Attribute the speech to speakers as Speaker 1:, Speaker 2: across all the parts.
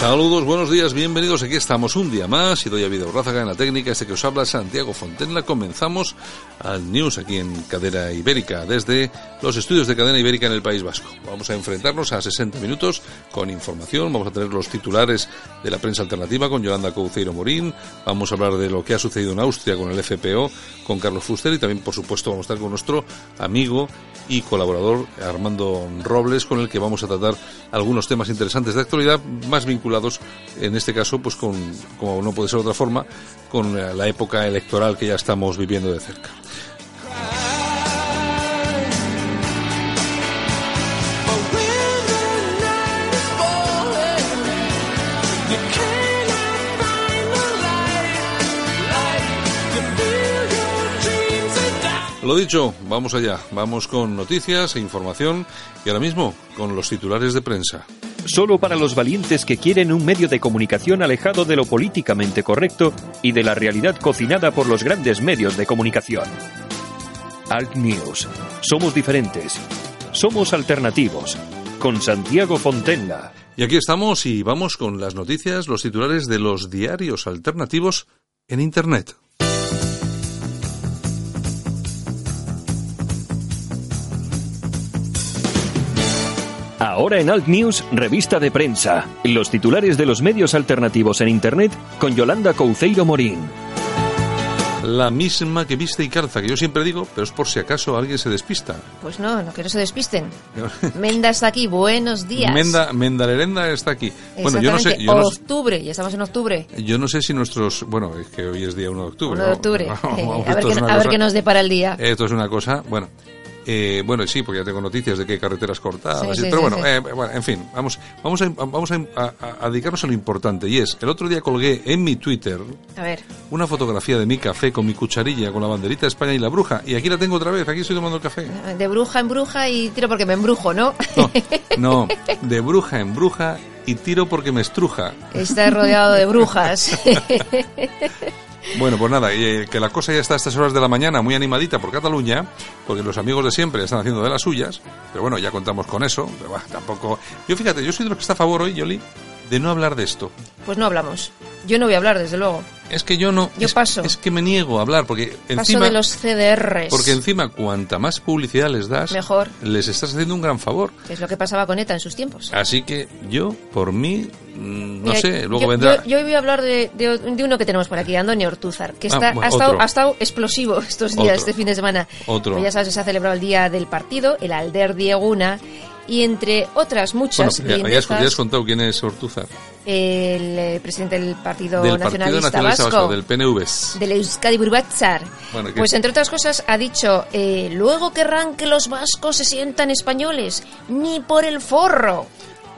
Speaker 1: Saludos, buenos días, bienvenidos. Aquí estamos un día más y doy a vida Rázaga en la técnica. Este que os habla Santiago Fontenla. Comenzamos al News aquí en Cadena Ibérica, desde los estudios de Cadena Ibérica en el País Vasco. Vamos a enfrentarnos a 60 minutos con información. Vamos a tener los titulares de la prensa alternativa con Yolanda Couceiro Morín. Vamos a hablar de lo que ha sucedido en Austria con el FPO, con Carlos Fuster y también, por supuesto, vamos a estar con nuestro amigo y colaborador Armando Robles, con el que vamos a tratar algunos temas interesantes de actualidad, más vinculados, en este caso, pues con, como no puede ser de otra forma, con la época electoral que ya estamos viviendo de cerca. Lo dicho, vamos allá, vamos con noticias e información y ahora mismo con los titulares de prensa.
Speaker 2: Solo para los valientes que quieren un medio de comunicación alejado de lo políticamente correcto y de la realidad cocinada por los grandes medios de comunicación. Alt News. Somos diferentes. Somos alternativos. Con Santiago Fontenla.
Speaker 1: Y aquí estamos y vamos con las noticias, los titulares de los diarios alternativos en Internet.
Speaker 2: Ahora en Alt News, revista de prensa. Los titulares de los medios alternativos en Internet con Yolanda Couceiro Morín.
Speaker 1: La misma que viste y calza, que yo siempre digo, pero es por si acaso alguien se despista.
Speaker 3: Pues no, no que no se despisten. Menda está aquí, buenos días.
Speaker 1: Menda, Menda Lerenda está aquí. Bueno, yo no sé. Yo no,
Speaker 3: octubre, ya estamos en octubre.
Speaker 1: Yo no sé si nuestros. Bueno, es que hoy es día 1 de octubre.
Speaker 3: 1 de octubre. a, ver qué, a ver qué nos depara el día.
Speaker 1: Esto es una cosa. Bueno, eh, bueno, sí, porque ya tengo noticias de que hay carreteras cortadas. pero eh, bueno, en fin, vamos, vamos, a, vamos a, dedicarnos a lo importante. Y es, el otro día colgué en mi Twitter una fotografía de mi café con mi cucharilla, con la banderita de España y la bruja. Y aquí la tengo otra vez, aquí estoy tomando el café.
Speaker 3: De bruja en bruja y tiro porque me embrujo, ¿no?
Speaker 1: No, no de bruja en bruja y tiro porque me estruja.
Speaker 3: Está rodeado de brujas.
Speaker 1: Bueno, pues nada, eh, que la cosa ya está a estas horas de la mañana muy animadita por Cataluña, porque los amigos de siempre están haciendo de las suyas, pero bueno, ya contamos con eso, pero bueno, tampoco... Yo fíjate, yo soy de los que está a favor hoy, Yoli, de no hablar de esto.
Speaker 3: Pues no hablamos. Yo no voy a hablar, desde luego.
Speaker 1: Es que yo no.
Speaker 3: Yo
Speaker 1: es,
Speaker 3: paso.
Speaker 1: Es que me niego a hablar porque
Speaker 3: paso
Speaker 1: encima.
Speaker 3: de los CDRs.
Speaker 1: Porque encima, cuanta más publicidad les das,
Speaker 3: mejor.
Speaker 1: Les estás haciendo un gran favor.
Speaker 3: es lo que pasaba con ETA en sus tiempos.
Speaker 1: Así que yo, por mí, mm, no sé, luego vendrá.
Speaker 3: Yo, voy a hablar de, de, uno que tenemos por aquí, Antonio Ortúzar, que está, ha, estado, ha, estado, explosivo estos días, este fin de semana.
Speaker 1: Otro.
Speaker 3: Pues ya sabes, se ha celebrado el día del partido, el Alder Dieguna y entre otras muchas.
Speaker 1: Bueno, ya, ya, has contado quién es Ortúzar.
Speaker 3: El eh, presidente del Partido
Speaker 1: del
Speaker 3: Nacionalista,
Speaker 1: Partido Nacionalista
Speaker 3: Vasco,
Speaker 1: del PNV.
Speaker 3: Del Euskadi Burbatzar.
Speaker 1: Bueno,
Speaker 3: pues entre otras cosas ha dicho, eh, luego querrán que los vascos se sientan españoles, ni por el forro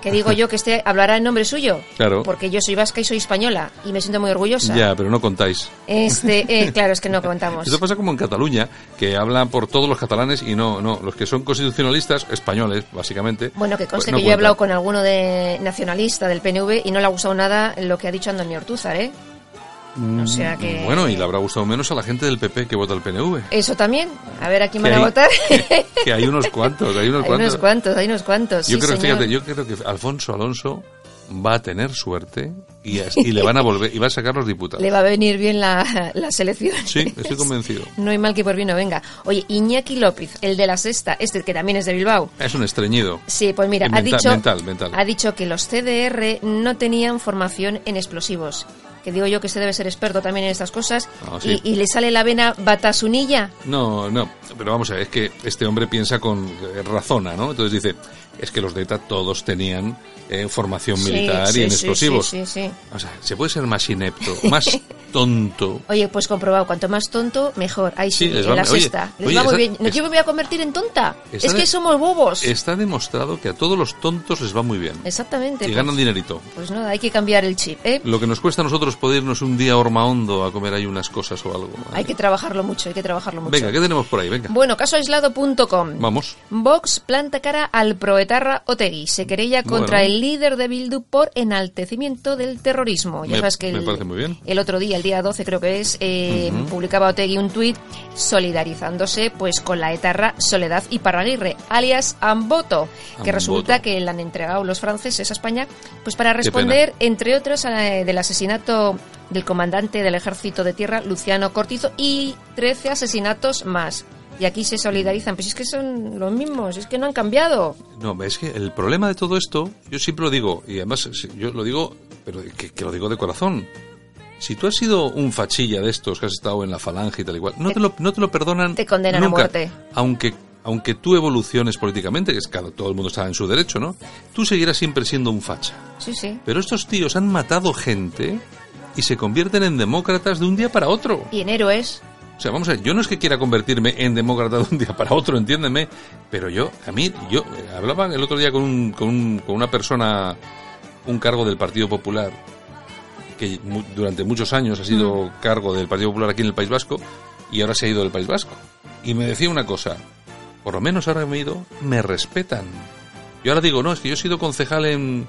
Speaker 3: que digo yo que este hablará en nombre suyo.
Speaker 1: Claro.
Speaker 3: Porque yo soy vasca y soy española y me siento muy orgullosa.
Speaker 1: Ya, pero no contáis.
Speaker 3: Este, eh, claro, es que no contamos.
Speaker 1: Eso pasa como en Cataluña, que hablan por todos los catalanes y no, no, los que son constitucionalistas, españoles, básicamente.
Speaker 3: Bueno, que conste
Speaker 1: pues no
Speaker 3: que yo he hablado con alguno de nacionalista del PNV y no le ha gustado nada lo que ha dicho Antonio Ortúzar, ¿eh? O sea que...
Speaker 1: Bueno, y le habrá gustado menos a la gente del PP que vota el PNV.
Speaker 3: Eso también. A ver a quién van a votar.
Speaker 1: Que, que, hay unos cuantos, hay unos
Speaker 3: hay
Speaker 1: cuantos.
Speaker 3: Unos cuantos, hay unos cuantos.
Speaker 1: Yo
Speaker 3: sí,
Speaker 1: creo,
Speaker 3: señor.
Speaker 1: fíjate, yo creo que Alfonso Alonso va a tener suerte y, le van a volver y va a sacar los diputados.
Speaker 3: Le va a venir bien la, la selección.
Speaker 1: Sí, estoy convencido.
Speaker 3: No hay mal que por bien no venga. Oye, Iñaki López, el de la sexta, este que también es de Bilbao.
Speaker 1: Es un estreñido.
Speaker 3: Sí, pues mira, ha
Speaker 1: mental,
Speaker 3: dicho,
Speaker 1: mental, mental.
Speaker 3: ha dicho que los CDR no tenían formación en explosivos. Que digo yo que se debe ser experto también en estas cosas.
Speaker 1: Ah, sí.
Speaker 3: y, y le sale la vena batasunilla.
Speaker 1: No, no, pero vamos a ver, es que este hombre piensa con eh, razona, ¿no? Entonces dice, es que los de ETA todos tenían eh, formación militar
Speaker 3: sí,
Speaker 1: y en explosivos.
Speaker 3: sí, sí, sí.
Speaker 1: O sea, se puede ser más inepto, más tonto.
Speaker 3: Oye, pues comprobado, cuanto más tonto, mejor. Ahí sí,
Speaker 1: Sí, les
Speaker 3: en
Speaker 1: va-
Speaker 3: la
Speaker 1: oye,
Speaker 3: sexta. Les
Speaker 1: oye,
Speaker 3: va muy bien. ¿No
Speaker 1: es-
Speaker 3: yo me voy a convertir en tonta? Es que
Speaker 1: de-
Speaker 3: somos bobos.
Speaker 1: Está demostrado que a todos los tontos les va muy bien.
Speaker 3: Exactamente.
Speaker 1: Y
Speaker 3: pues-
Speaker 1: ganan dinerito.
Speaker 3: Pues nada, hay que cambiar el chip, ¿eh?
Speaker 1: Lo que nos cuesta a nosotros poder irnos un día a Hormahondo a comer ahí unas cosas o algo.
Speaker 3: Hay que trabajarlo mucho, hay que trabajarlo mucho.
Speaker 1: Venga, ¿qué tenemos por ahí? Venga.
Speaker 3: Bueno, casoaislado.com.
Speaker 1: Vamos.
Speaker 3: Vox planta cara al proetarra Otegui. Se querella contra
Speaker 1: Bueno.
Speaker 3: el líder de Bildu por enaltecimiento del terrorismo. Ya
Speaker 1: Me-
Speaker 3: sabes que
Speaker 1: me
Speaker 3: el,
Speaker 1: parece muy bien.
Speaker 3: el otro día, el día 12 creo que es, eh, publicaba Otegui un tuit solidarizándose pues con la etarra Soledad Iparraguirre, alias Amboto, que
Speaker 1: Amboto.
Speaker 3: resulta que le han entregado los franceses a España pues para responder, entre otros, a la- del asesinato del comandante del ejército de tierra, Luciano Cortizo, y 13 asesinatos más. Y aquí se solidarizan, pues es que son los mismos, es que no han cambiado.
Speaker 1: No, es que el problema de todo esto, yo siempre lo digo, y además yo lo digo, pero que, que lo digo de corazón. Si tú has sido un fachilla de estos que has estado en la falange y tal igual, no te lo, no te lo perdonan
Speaker 3: Te condenan a
Speaker 1: nunca.
Speaker 3: muerte.
Speaker 1: Aunque, aunque tú evoluciones políticamente, que es claro, todo el mundo está en su derecho, ¿no? Tú seguirás siempre siendo un facha.
Speaker 3: Sí, sí.
Speaker 1: Pero estos tíos han matado gente y se convierten en demócratas de un día para otro.
Speaker 3: Y en héroes.
Speaker 1: O sea, vamos a ver, yo no es que quiera convertirme en demócrata de un día para otro, entiéndeme, pero yo, a mí, yo eh, hablaba el otro día con, un, con, un- con una persona, un cargo del Partido Popular, que mu- durante muchos años ha sido cargo del Partido Popular aquí en el País Vasco, y ahora se ha ido del País Vasco. Y me decía una cosa, por lo menos ahora me he ido, me respetan. Yo ahora digo, no, es que yo he sido concejal en,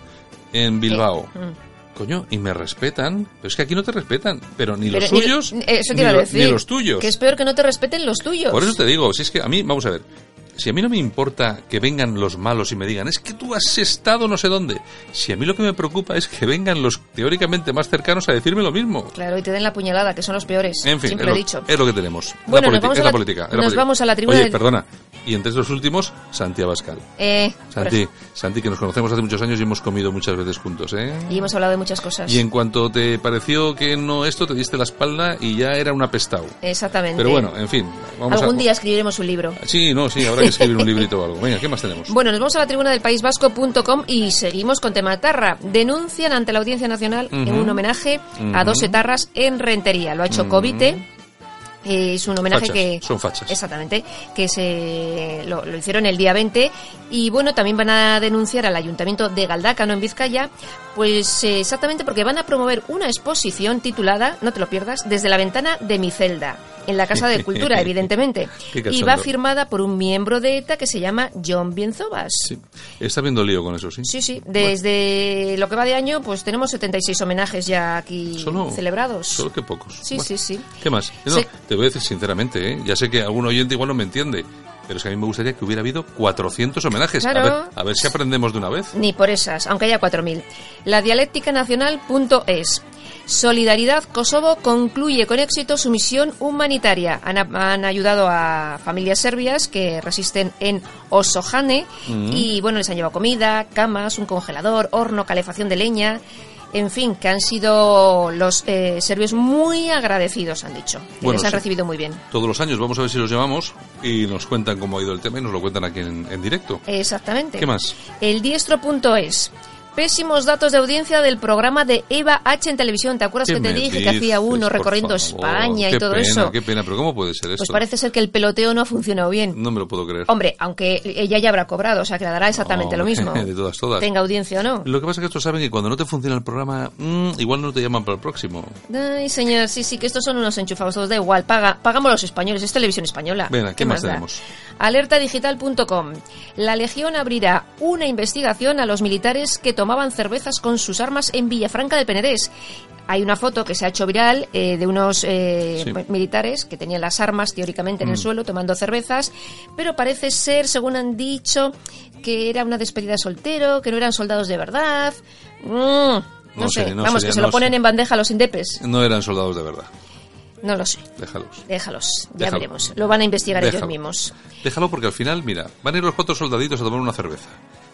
Speaker 1: en Bilbao.
Speaker 3: Mm.
Speaker 1: Coño, y me respetan, pero es que aquí no te respetan, pero ni
Speaker 3: Pero
Speaker 1: los
Speaker 3: ni-
Speaker 1: suyos,
Speaker 3: eso te
Speaker 1: ni,
Speaker 3: iba a
Speaker 1: lo-
Speaker 3: decir.
Speaker 1: ni los tuyos.
Speaker 3: Que es peor que no te respeten los tuyos.
Speaker 1: Por eso te digo, si es que a mí, vamos a ver, si a mí no me importa que vengan los malos y me digan, es que tú has estado no sé dónde, si a mí lo que me preocupa es que vengan los teóricamente más cercanos a decirme lo mismo.
Speaker 3: Claro, y te den la puñalada, que son los peores.
Speaker 1: En fin,
Speaker 3: Siempre
Speaker 1: es
Speaker 3: lo dicho.
Speaker 1: es lo que tenemos.
Speaker 3: Bueno,
Speaker 1: la
Speaker 3: nos vamos
Speaker 1: es la
Speaker 3: la-
Speaker 1: política. es la
Speaker 3: nos
Speaker 1: política.
Speaker 3: vamos a la tribuna
Speaker 1: Oye, perdona, y entre los últimos, Santi Abascal.
Speaker 3: Eh,
Speaker 1: Santi, Santi, que nos conocemos hace muchos años y hemos comido muchas veces juntos, ¿eh?
Speaker 3: y hemos hablado de muchas cosas.
Speaker 1: Y en cuanto te pareció que no esto, te diste la espalda y ya era un apestado.
Speaker 3: Exactamente.
Speaker 1: Pero bueno, en fin. Vamos
Speaker 3: Algún
Speaker 1: a...
Speaker 3: día escribiremos un libro.
Speaker 1: Sí, no, sí, habrá escribir un librito o algo. Venga, ¿qué más tenemos?
Speaker 3: Bueno, nos vamos a la tribuna del País Vasco.com y seguimos con tema Tarra. Denuncian ante la Audiencia Nacional en un homenaje a dos etarras en Rentería. Lo ha hecho Covite. Eh, es un homenaje
Speaker 1: Fachas,
Speaker 3: que
Speaker 1: son fachas.
Speaker 3: exactamente que se lo, lo hicieron el día 20 y bueno también van a denunciar al ayuntamiento de Galdácano en Vizcaya pues eh, exactamente porque van a promover una exposición titulada no te lo pierdas desde la ventana de mi celda en la casa de cultura evidentemente y va firmada por un miembro de ETA que se llama John Bienzobas
Speaker 1: Sí. Está viendo lío con eso, sí.
Speaker 3: Sí, sí. Desde lo que va de año, pues tenemos 76 homenajes ya aquí
Speaker 1: Solo-
Speaker 3: celebrados.
Speaker 1: Solo que pocos.
Speaker 3: Sí,
Speaker 1: Bueno,
Speaker 3: sí, sí.
Speaker 1: ¿Qué más? No,
Speaker 3: Sí.
Speaker 1: Te voy a decir sinceramente, ¿eh? ya sé que algún oyente igual no me entiende, pero es que a mí me gustaría que hubiera habido 400 homenajes. A,
Speaker 3: Claro.
Speaker 1: ver, a ver si aprendemos de una vez.
Speaker 3: Ni por esas, aunque haya 4.000. La dialéctica nacional.es. Solidaridad Kosovo concluye con éxito su misión humanitaria. Han, han ayudado a familias serbias que resisten en Osohane y bueno, les han llevado comida, camas, un congelador, horno, calefacción de leña. En fin, que han sido los eh, serbios muy agradecidos, han dicho. Que
Speaker 1: Bueno,
Speaker 3: les han
Speaker 1: sí.
Speaker 3: recibido muy bien.
Speaker 1: Todos los años vamos a ver si los llamamos y nos cuentan cómo ha ido el tema y nos lo cuentan aquí en, en directo.
Speaker 3: Exactamente.
Speaker 1: ¿Qué más?
Speaker 3: El diestro.es. Pésimos datos de audiencia del programa de Eva H en televisión. ¿Te acuerdas
Speaker 1: ¿Qué
Speaker 3: que te dije que hacía uno recorriendo
Speaker 1: favor?
Speaker 3: España y
Speaker 1: Qué
Speaker 3: todo
Speaker 1: pena,
Speaker 3: eso?
Speaker 1: Qué pena, pero ¿cómo puede ser esto?
Speaker 3: Pues parece ser que el peloteo no ha funcionado bien.
Speaker 1: No me lo puedo creer.
Speaker 3: Hombre, aunque ella ya habrá cobrado, o sea que le dará exactamente lo mismo.
Speaker 1: De todas, todas.
Speaker 3: Tenga audiencia o no.
Speaker 1: Lo que pasa es que estos saben que cuando no te funciona el programa, mm, igual no te llaman para el próximo.
Speaker 3: Ay, señor, sí, sí, que estos son unos enchufados, todos da igual, paga, pagamos los españoles, es televisión española.
Speaker 1: Venga, ¿qué más
Speaker 3: da?
Speaker 1: tenemos?
Speaker 3: Alertadigital.com. La Legión abrirá una investigación a los militares que tomaban cervezas con sus armas en Villafranca del Penedés. hay una foto que se ha hecho viral eh, de unos eh,
Speaker 1: Sí.
Speaker 3: militares que tenían las armas teóricamente en el
Speaker 1: Mm.
Speaker 3: suelo tomando cervezas, pero parece ser, según han dicho, que era una despedida de soltero, que no eran soldados de verdad. Mm, no,
Speaker 1: No
Speaker 3: sé,
Speaker 1: no
Speaker 3: vamos, que se
Speaker 1: no
Speaker 3: lo ponen
Speaker 1: sé.
Speaker 3: en bandeja a los indepes.
Speaker 1: No eran soldados de verdad.
Speaker 3: No lo sé.
Speaker 1: Déjalos.
Speaker 3: Déjalos, ya
Speaker 1: Déjalo.
Speaker 3: veremos. Lo van a investigar ellos mismos.
Speaker 1: Déjalo porque al final, mira, van a ir los cuatro soldaditos a tomar una cerveza.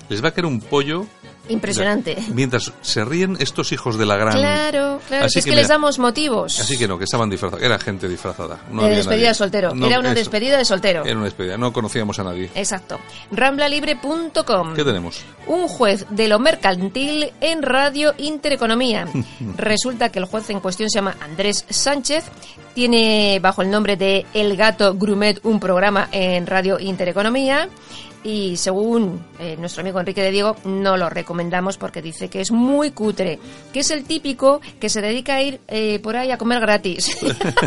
Speaker 1: Les va a caer un pollo.
Speaker 3: Impresionante.
Speaker 1: Mientras se ríen estos hijos de la gran.
Speaker 3: Claro, claro,
Speaker 1: Así
Speaker 3: es
Speaker 1: que
Speaker 3: que,
Speaker 1: mira,
Speaker 3: les damos motivos.
Speaker 1: Así que no, que estaban disfrazados. Era gente disfrazada. No
Speaker 3: de
Speaker 1: había
Speaker 3: despedida
Speaker 1: nadie.
Speaker 3: de soltero.
Speaker 1: No,
Speaker 3: Era una
Speaker 1: eso.
Speaker 3: despedida de soltero.
Speaker 1: Era una despedida. No conocíamos a nadie.
Speaker 3: Exacto. Ramblalibre.com.
Speaker 1: ¿Qué tenemos?
Speaker 3: Un juez de lo mercantil en Radio Intereconomía. Resulta que el juez en cuestión se llama Andrés Sánchez. Tiene bajo el nombre de El Gato Grumet un programa en Radio Intereconomía. Y según eh, nuestro amigo Enrique de Diego, no lo recomendamos porque dice que es muy cutre, que es el típico que se dedica a ir eh, por ahí a comer gratis.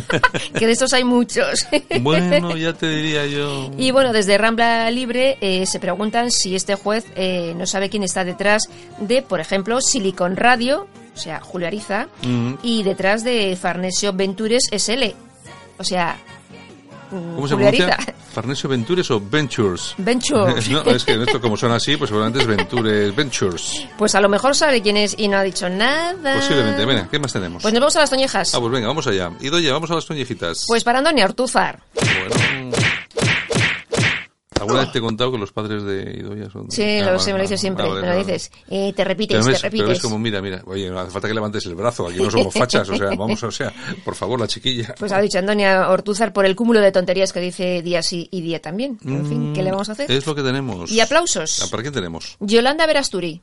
Speaker 3: que de estos hay muchos.
Speaker 1: Bueno, ya te diría yo.
Speaker 3: Y bueno, desde Rambla Libre eh, se preguntan si este juez eh, no sabe quién está detrás de, por ejemplo, Silicon Radio, o sea, Julio Ariza, y detrás de Farnesio Ventures SL, o sea,
Speaker 1: ¿Cómo se pronuncia? ¿Farnesio Ventures o Ventures?
Speaker 3: Ventures.
Speaker 1: no, es que esto como suena así, pues seguramente es Ventures, Ventures.
Speaker 3: Pues a lo mejor sabe quién es y no ha dicho nada.
Speaker 1: Posiblemente. Venga, ¿qué más tenemos?
Speaker 3: Pues nos vamos a las toñejas.
Speaker 1: Ah, pues venga, vamos allá. Y doña, vamos a las toñejitas.
Speaker 3: Pues para Antonio Ortúzar.
Speaker 1: Bueno. ¿Alguna vez te he contado que los padres de Idoia son...
Speaker 3: Sí,
Speaker 1: Ah,
Speaker 3: lo
Speaker 1: vale,
Speaker 3: sé, me lo dices siempre,
Speaker 1: vale,
Speaker 3: me lo dices. Eh, te repites,
Speaker 1: Pero
Speaker 3: te
Speaker 1: ves, pero ves
Speaker 3: repites.
Speaker 1: como, mira, mira, oye, no hace falta que levantes el brazo, aquí no somos fachas, o sea, vamos, o sea, por favor, la chiquilla.
Speaker 3: Pues ha dicho Antonia Ortúzar por el cúmulo de tonterías que dice día sí y día también. En fin, ¿qué le vamos a hacer?
Speaker 1: Mm, Es lo que tenemos.
Speaker 3: Y aplausos.
Speaker 1: Ah, ¿Para quién tenemos?
Speaker 3: Yolanda Verasturi.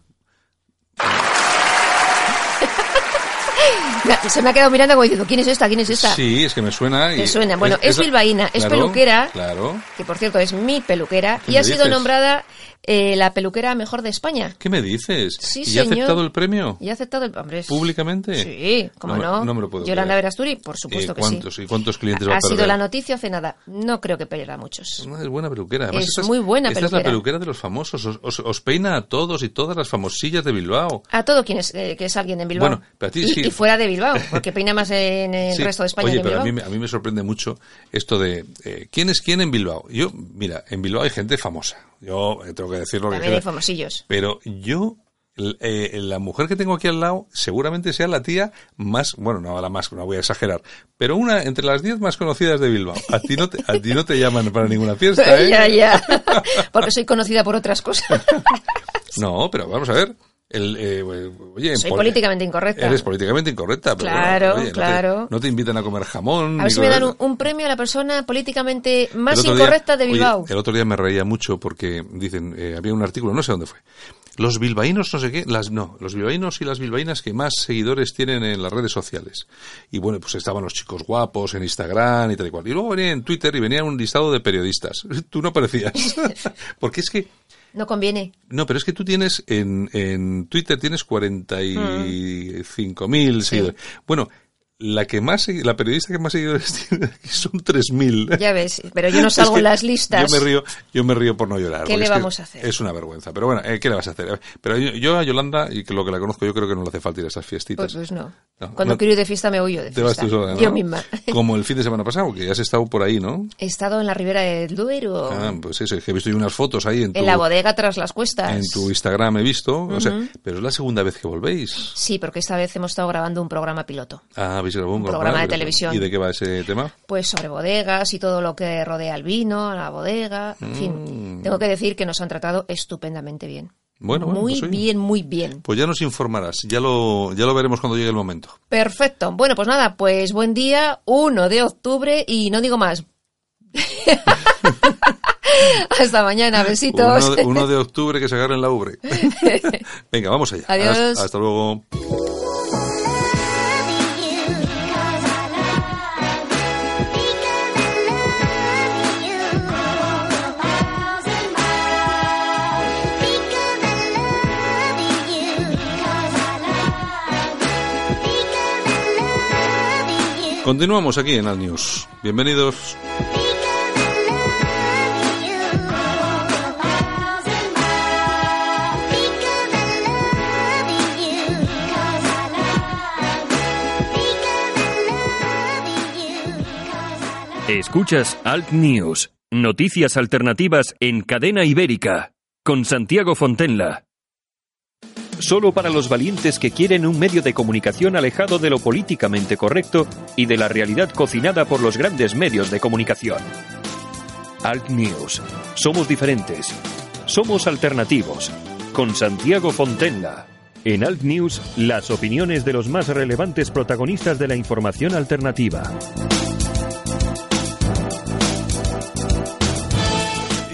Speaker 3: Se me ha quedado mirando como diciendo, ¿quién es esta? ¿Quién es esta?
Speaker 1: Sí, es que me suena. Y
Speaker 3: Te suena. Bueno, es
Speaker 1: la-
Speaker 3: bilbaína, es
Speaker 1: Claro,
Speaker 3: peluquera.
Speaker 1: Claro.
Speaker 3: Que por cierto es mi peluquera.
Speaker 1: ¿Qué
Speaker 3: Y
Speaker 1: me
Speaker 3: ha sido nombrada eh, la peluquera mejor de España.
Speaker 1: ¿Qué me dices?
Speaker 3: Sí,
Speaker 1: ¿Y ha aceptado el premio?
Speaker 3: Y ha aceptado el... Hombre,
Speaker 1: ¿Públicamente?
Speaker 3: Sí, cómo
Speaker 1: No
Speaker 3: no.
Speaker 1: no me lo puedo
Speaker 3: Yolanda. Verasturi, por supuesto
Speaker 1: Eh,
Speaker 3: que sí.
Speaker 1: ¿Cuántos y cuántos clientes va a
Speaker 3: Ha sido la noticia hace nada. No creo que pierda muchos.
Speaker 1: No, es buena peluquera. Además,
Speaker 3: Es
Speaker 1: esta
Speaker 3: muy buena
Speaker 1: esta es la
Speaker 3: peluquera.
Speaker 1: peluquera de los famosos. Os, os- os peina a todos y todas las famosillas de Bilbao.
Speaker 3: A todo quien es, eh, que es alguien en Bilbao.
Speaker 1: Bueno, pero a ti
Speaker 3: y,
Speaker 1: sí.
Speaker 3: y fuera de Bilbao, porque peina más en el
Speaker 1: Sí.
Speaker 3: resto de España
Speaker 1: Oye,
Speaker 3: que en
Speaker 1: pero a mí, me- a mí me sorprende mucho esto de eh, quién es quién en Bilbao. Yo, mira, en Bilbao hay gente famosa. Yo eh, tengo que decirlo. que
Speaker 3: También hay
Speaker 1: queda-
Speaker 3: famosillos.
Speaker 1: Pero yo, eh, la mujer que tengo aquí al lado, seguramente sea la tía más, bueno, no la más, no voy a exagerar, pero una entre las diez más conocidas de Bilbao. A ti no te, a ti no te llaman para ninguna fiesta, ¿eh?
Speaker 3: ya, ya. Porque soy conocida por otras cosas.
Speaker 1: No, pero vamos a ver. El, eh, oye,
Speaker 3: Soy
Speaker 1: pol-
Speaker 3: políticamente incorrecta.
Speaker 1: Eres políticamente incorrecta. Pero
Speaker 3: Claro,
Speaker 1: bueno, oye, no te-
Speaker 3: claro.
Speaker 1: No te, invitan a comer jamón.
Speaker 3: A ver si me dan un, un premio a la persona políticamente más
Speaker 1: día-
Speaker 3: incorrecta de
Speaker 1: oye,
Speaker 3: Bilbao.
Speaker 1: el otro día me reía mucho porque dicen, eh, había un artículo, no sé dónde fue. Los bilbaínos, no sé qué, las no, los bilbaínos y las bilbaínas que más seguidores tienen en las redes sociales. Y bueno, pues estaban los chicos guapos en Instagram y tal y cual. Y luego venía en Twitter y venía un listado de periodistas. Tú no aparecías. porque es que,
Speaker 3: No conviene.
Speaker 1: no, pero es que tú tienes en, en Twitter tienes 45.000 seguidores. Bueno, la que más, la periodista que más seguidores tiene aquí son 3.000.
Speaker 3: Ya ves, pero yo no
Speaker 1: Es
Speaker 3: salgo
Speaker 1: que
Speaker 3: en las listas.
Speaker 1: Yo me río, yo me río por no llorar.
Speaker 3: ¿Qué le
Speaker 1: es
Speaker 3: vamos a hacer?
Speaker 1: Es una vergüenza. Pero bueno, eh, ¿qué le vas a hacer? Pero yo, yo a Yolanda, y que lo que la conozco, yo creo que no le hace falta ir a esas fiestitas.
Speaker 3: Pues, pues no.
Speaker 1: No,
Speaker 3: Cuando
Speaker 1: no-
Speaker 3: quiero ir de fiesta me huyo de
Speaker 1: Te vas
Speaker 3: fiesta.
Speaker 1: tú sola, ¿no?
Speaker 3: Yo misma.
Speaker 1: Como el fin de semana pasado, que has estado por ahí, ¿no?
Speaker 3: He estado en la ribera del Duero,
Speaker 1: Ah, pues eso, es que he visto yo unas fotos ahí en tu,
Speaker 3: en la bodega tras las cuestas.
Speaker 1: en tu Instagram, he visto. O sea, pero es la segunda vez que volvéis.
Speaker 3: Sí, porque esta vez hemos estado grabando un programa piloto.
Speaker 1: Ah, habéis grabado un,
Speaker 3: Un programa de televisión.
Speaker 1: ¿Y de qué va ese tema?
Speaker 3: Pues sobre bodegas y todo lo que rodea al vino, a la bodega. En
Speaker 1: Mm.
Speaker 3: fin, tengo que decir que nos han tratado estupendamente bien.
Speaker 1: Bueno, bueno,
Speaker 3: muy
Speaker 1: pues
Speaker 3: bien, muy bien.
Speaker 1: Pues ya nos informarás, ya lo, ya lo veremos cuando llegue el momento.
Speaker 3: Perfecto. Bueno, pues nada, pues buen día, 1 de octubre y no digo más. Hasta mañana, besitos.
Speaker 1: Uno de, uno de octubre que se agarre en la ubre. Venga, vamos allá.
Speaker 3: Adiós.
Speaker 1: Hasta, hasta luego. Continuamos aquí en Al News. Bienvenidos.
Speaker 2: Escuchas Alt News, noticias alternativas en cadena ibérica, con Santiago Fontenla. Solo para los valientes que quieren un medio de comunicación alejado de lo políticamente correcto y de la realidad cocinada por los grandes medios de comunicación. Alt News. Somos diferentes. Somos alternativos. Con Santiago Fontenla. En Alt News, las opiniones de los más relevantes protagonistas de la información alternativa.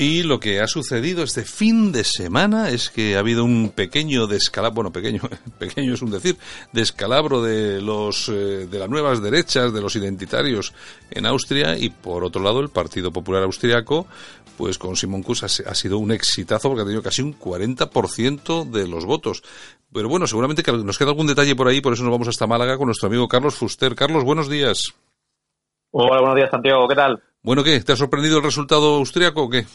Speaker 1: Y lo que ha sucedido este fin de semana es que ha habido un pequeño descalabro, bueno, pequeño, pequeño es un decir, descalabro de los eh, de las nuevas derechas, de los identitarios en Austria y por otro lado el Partido Popular Austriaco, pues con Simon Kuss ha, ha sido un exitazo porque ha tenido casi un 40% de los votos. Pero bueno, seguramente que nos queda algún detalle por ahí, por eso nos vamos hasta Málaga con nuestro amigo Carlos Fuster. Carlos, buenos días.
Speaker 4: Hola, buenos días, Santiago. ¿Qué tal?
Speaker 1: Bueno, ¿qué? ¿Te ha sorprendido el resultado austriaco o qué?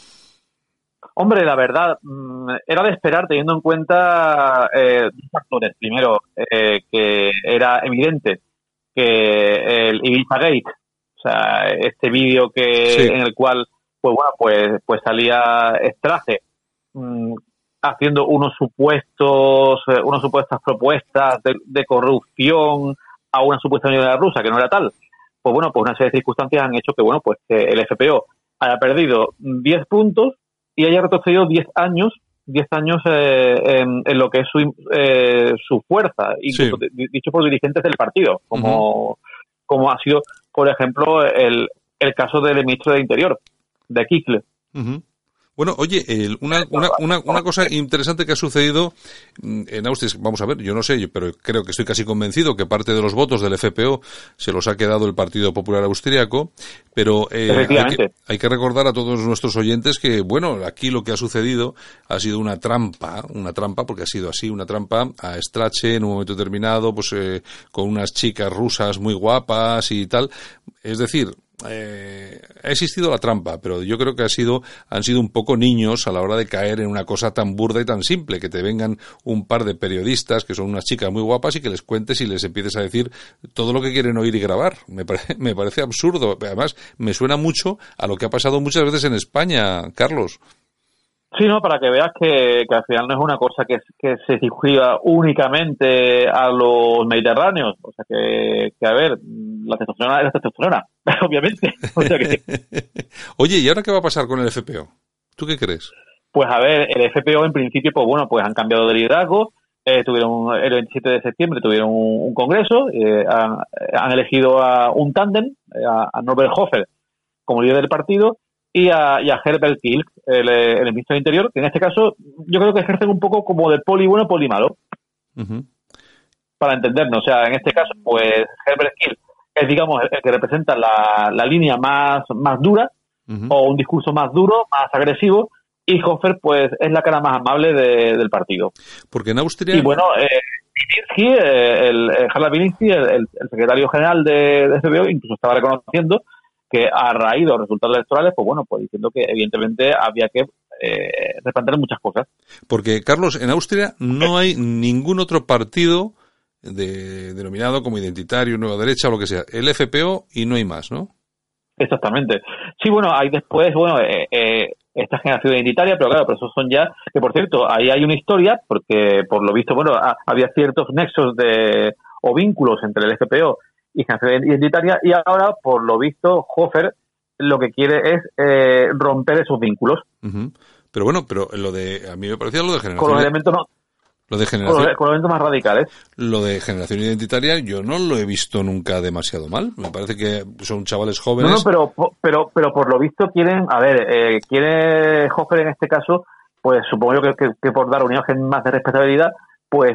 Speaker 4: Hombre, la verdad, mm, era de esperar teniendo en cuenta eh, dos factores. Primero, eh, que era evidente que el Ibiza Gate, o sea, este vídeo que
Speaker 1: Sí.
Speaker 4: en el cual, pues bueno, pues, pues salía Strache mm, haciendo unos supuestos, eh, unas supuestas propuestas de, de corrupción a una supuesta unidad rusa que no era tal. Pues bueno, pues una serie de circunstancias han hecho que, bueno, pues que el FPO haya perdido 10 puntos y haya retrocedido 10 años 10 años eh, en, en lo que es su, eh, su fuerza, incluso
Speaker 1: Sí.
Speaker 4: dicho por dirigentes del partido, como, como ha sido, por ejemplo, el, el caso del ministro de Interior, de Kikle.
Speaker 1: Bueno, oye, el- una, una, una, una cosa interesante que ha sucedido mm, en Austria, vamos a ver, yo no sé, pero creo que estoy casi convencido que parte de los votos del FPO se los ha quedado el Partido Popular Austriaco, pero eh, hay, que,
Speaker 4: Efectivamente.
Speaker 1: hay que recordar a todos nuestros oyentes que, bueno, aquí lo que ha sucedido ha sido una trampa, una trampa, porque ha sido así, una trampa a Strache en un momento determinado, pues eh, con unas chicas rusas muy guapas y tal. Es decir, eh, ha existido la trampa, pero yo creo que ha sido, han sido un poco niños a la hora de caer en una cosa tan burda y tan simple, que te vengan un par de periodistas que son unas chicas muy guapas y que les cuentes y les empieces a decir todo lo que quieren oír y grabar. Me, pare- me parece absurdo. Además, me suena mucho a lo que ha pasado muchas veces en España, Carlos.
Speaker 4: Sí, no, para que veas que, que al final no es una cosa que, que se circunscriba únicamente a los mediterráneos. O sea que, que a ver, la testosterona es la testosterona, obviamente. O sea que,
Speaker 1: Oye, ¿y ahora qué va a pasar con el FPO? ¿Tú qué crees?
Speaker 4: pues a ver, el FPO en principio, pues bueno, pues han cambiado de liderazgo. Eh, tuvieron el 27 de septiembre tuvieron un, un congreso, eh, han, han elegido a un tándem, eh, a, a Norbert Hofer como líder del partido y a, y a Herbert Kiel, el, eh, el ministro de Interior, que en este caso yo creo que ejercen un poco como de poli bueno, poli malo.
Speaker 1: Ujú.
Speaker 4: para entendernos. O sea, en este caso, pues Herbert Kiel es, digamos, el que representa la, la línea más, más dura
Speaker 1: Ujú.
Speaker 4: o un discurso más duro, más agresivo, y Hofer, pues, es la cara más amable de- del partido.
Speaker 1: Porque en Austria...
Speaker 4: Y bueno, eh, Vilinski, eh, el, Vilinski, el, el- secretario general de, de FBO, incluso estaba reconociendo que a raíz de los resultados electorales, pues bueno, pues diciendo que evidentemente había que eh, replantear muchas cosas.
Speaker 1: Porque, Carlos, en Austria no hay ningún otro partido de- denominado como identitario, nueva derecha o lo que sea. El FPO y no hay más, ¿no?
Speaker 4: Exactamente. Sí, bueno, hay después, bueno, eh, eh, esta generación identitaria, pero claro, pero esos son ya, que por cierto, ahí hay una historia, porque por lo visto, bueno, ha- había ciertos nexos de, o vínculos entre el FPO y generación identitaria, y ahora, por lo visto, Hofer lo que quiere es eh, romper esos vínculos.
Speaker 1: Pero bueno, pero lo de... A mí me parecía lo de
Speaker 4: con los
Speaker 1: generación...
Speaker 4: elementos, no-
Speaker 1: Lo de
Speaker 4: con
Speaker 1: generación...
Speaker 4: los, con los elementos más radicales.
Speaker 1: Lo de generación identitaria yo no lo he visto nunca demasiado mal. Me parece que son chavales
Speaker 4: No,
Speaker 1: jóvenes.
Speaker 4: no, pero, pero, pero por lo visto quieren, a ver, eh, quiere Hofer en este caso, pues supongo yo que, que- que por dar una imagen más de respetabilidad, pues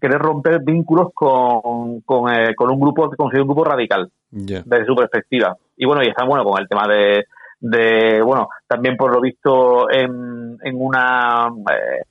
Speaker 4: querer romper vínculos con, con, eh, con un grupo que considera un grupo radical
Speaker 1: Ya.
Speaker 4: desde su perspectiva. Y bueno, y está bueno con el tema de, de bueno, también por lo visto en, en una eh,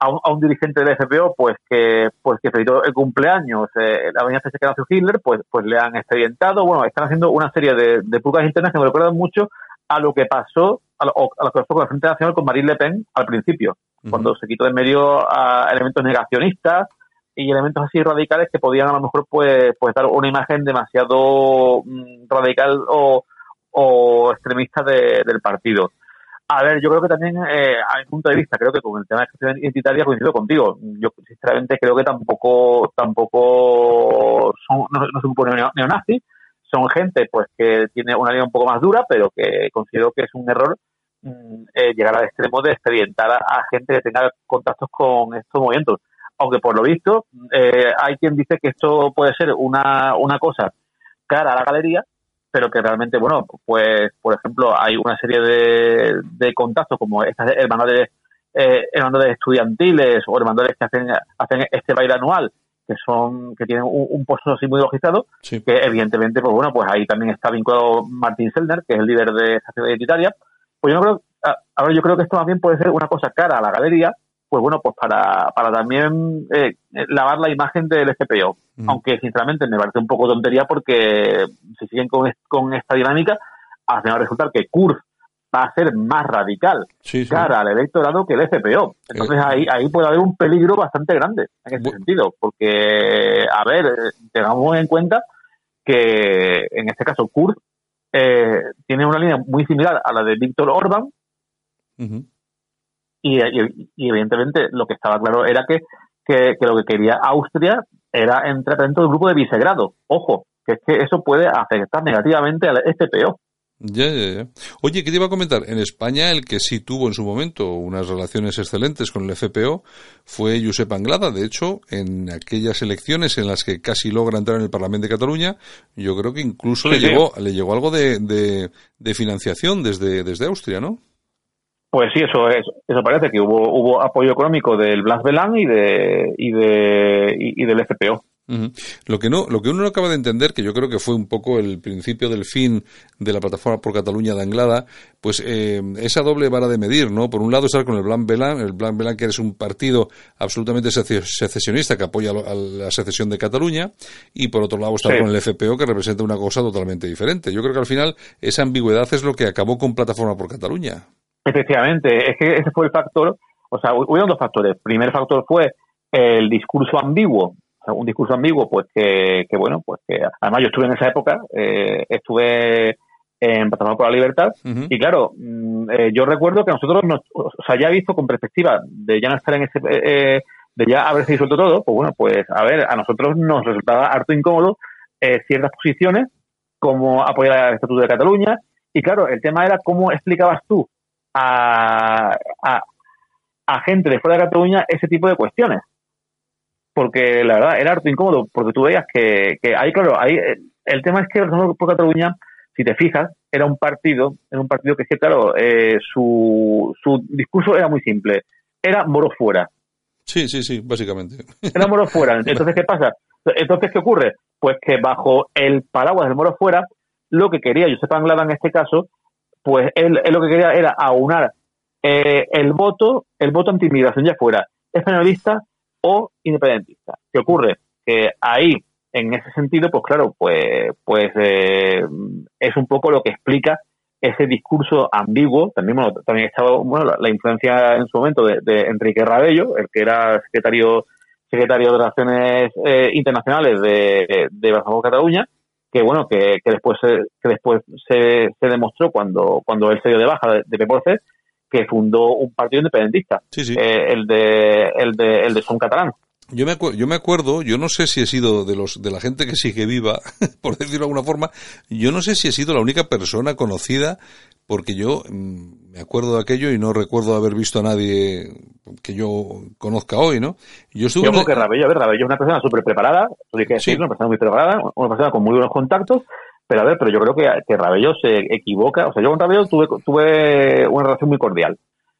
Speaker 4: a, un, a un dirigente del FPO, pues que pues que felicitó el cumpleaños, eh, la mañana que nació Hitler, pues pues le han expedientado. Bueno, están haciendo una serie de, de purgas internas que me recuerdan mucho a lo que pasó a lo, a lo que pasó con la Frente Nacional con Marine Le Pen al principio, Cuando se quitó de medio a elementos negacionistas y elementos así radicales que podían a lo mejor pues pues dar una imagen demasiado mm, radical o, o extremista del partido. A ver, yo creo que también, eh, a mi punto de vista, creo que con el tema de cuestión identitaria coincido contigo. Yo, sinceramente, creo que tampoco tampoco son, no, no se supone neonazis. Son gente pues que tiene una línea un poco más dura, pero que considero que es un error eh, llegar al extremo de experimentar a, gente que tenga contactos con estos movimientos. Aunque por lo visto, eh, hay quien dice que esto puede ser una, una cosa cara a la galería, pero que realmente, bueno, pues, por ejemplo, hay una serie de, de contactos como estas hermandades, eh, hermandades estudiantiles o hermandades que hacen, hacen este baile anual, que son que tienen un, un puesto así muy logizado, que evidentemente, pues bueno, pues ahí también está vinculado Martín Selner, que es el líder de esta ciudad identitaria. Pues yo creo, ahora yo creo que esto también puede ser una cosa cara a la galería, pues bueno, pues para, para también eh, lavar la imagen del FPO. Aunque sinceramente me parece un poco tontería porque si siguen con, con esta dinámica, al final resultar que Kurz va a ser más radical cara al electorado que el FPO. Entonces eh. ahí, ahí puede haber un peligro bastante grande en ese sentido, porque, a ver, tengamos en cuenta que en este caso Kurz eh, tiene una línea muy similar a la de Víctor Orban, y, evidentemente lo que estaba claro era que, que, lo que quería Austria era entrar dentro del grupo de Visegrado. Ojo, que es que eso puede afectar negativamente al SPO.
Speaker 1: Ya, ya, ya. Oye, ¿qué te iba a comentar? En España, el que sí tuvo en su momento unas relaciones excelentes con el FPO fue Josep Anglada. De hecho, en aquellas elecciones en las que casi logra entrar en el Parlamento de Cataluña, yo creo que incluso le, llegó, le llegó algo de, de, de, financiación desde, desde Austria, ¿no?
Speaker 4: Pues sí, eso es, eso parece que hubo hubo apoyo económico del Blas Belán y de y de y, del FPO.
Speaker 1: Lo que no, lo que uno no acaba de entender, que yo creo que fue un poco el principio del fin de la plataforma por Cataluña de Anglada, pues eh, esa doble vara de medir, ¿no? Por un lado estar con el Blanc Belán, el Blanc que es un partido absolutamente secesionista que apoya a la secesión de Cataluña, y por otro lado estar con el FPO que representa una cosa totalmente diferente. Yo creo que al final esa ambigüedad es lo que acabó con plataforma por Cataluña.
Speaker 4: Efectivamente, es que ese fue el factor, o sea, hubo dos factores. El primer factor fue el discurso ambiguo, un discurso ambiguo, pues que, que, bueno, pues que además yo estuve en esa época, eh, estuve en Plataforma por la Libertad, y claro, mm, eh, yo recuerdo que nosotros, nos, o sea, ya visto con perspectiva de ya no estar en ese, eh, de ya haberse disuelto todo, pues bueno, pues a ver, a nosotros nos resultaba harto incómodo ciertas posiciones, como apoyar el Estatuto de Cataluña, y claro, el tema era cómo explicabas tú a, a, gente de fuera de Cataluña ese tipo de cuestiones. Porque la verdad era harto incómodo, porque tú veías que, que ahí, claro, ahí el tema es que por Cataluña, si te fijas, era un partido, era un partido que es que, claro, eh, su, su discurso era muy simple. Era moro fuera.
Speaker 1: Sí, sí, sí, básicamente.
Speaker 4: Era moro fuera. Entonces, ¿qué pasa? Entonces, ¿qué ocurre? Pues que bajo el paraguas del moro fuera, lo que quería Josep Anglada en este caso pues él, lo que quería era aunar eh, el voto, el voto anti-inmigración ya fuera españolista o independentista. ¿Qué ocurre? Que ahí, en ese sentido, pues claro, pues, pues eh, es un poco lo que explica ese discurso ambiguo. También, bueno, también estaba bueno, la, influencia en su momento de, Enrique Rabello, el que era secretario secretario de Relaciones eh, Internacionales de, de, de Cataluña, que bueno que, que después se, que después se, se, demostró cuando cuando él se dio de baja de, de que fundó un partido independentista eh, el de el de el de Son Catalán
Speaker 1: yo me, yo me acuerdo, yo no sé si he sido de los de la gente que sigue viva, por decirlo de alguna forma, yo no sé si he sido la única persona conocida porque yo mm, me acuerdo de aquello y no recuerdo haber visto a nadie que yo conozca hoy, ¿no?
Speaker 4: Yo estuve... Yo creo que Rabello, a ver, Rabello es una persona súper preparada, sí. una persona muy preparada, una persona con muy buenos contactos, pero a ver, pero yo creo que, que Rabello se equivoca, o sea, yo con Rabello tuve, tuve una relación muy cordial,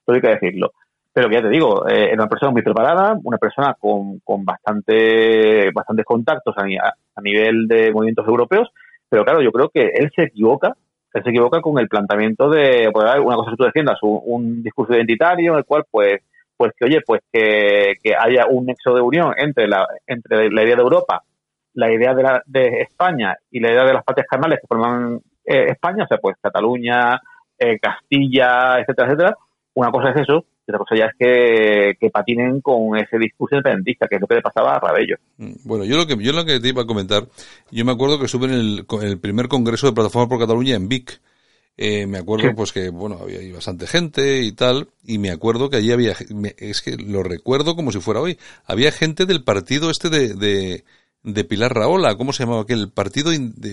Speaker 4: hay que decirlo. Pero que ya te digo, eh, era una persona muy preparada, una persona con, con bastante, bastantes contactos a, a nivel de movimientos europeos, pero claro, yo creo que él se equivoca se equivoca con el planteamiento de, pues, una cosa que tú defiendas, un, discurso identitario en el cual, pues, pues que, oye, pues que, que haya un nexo de unión entre la, entre la idea de Europa, la idea de, la, de España y la idea de las partes carnales que forman eh, España, o sea, pues Cataluña, eh, Castilla, etcétera, etcétera. Una cosa es eso, y otra cosa ya es que, que, patinen con ese discurso independentista, que es lo que le pasaba a Rabello.
Speaker 1: Mm, bueno, yo lo que yo lo que te iba a comentar, yo me acuerdo que estuve en el, el primer congreso de Plataforma por Cataluña en Vic, eh, me acuerdo pues que, bueno, había ahí bastante gente y tal, y me acuerdo que allí había, es que lo recuerdo como si fuera hoy, había gente del partido este de, de de Pilar Raola, ¿cómo se llamaba aquel? Partido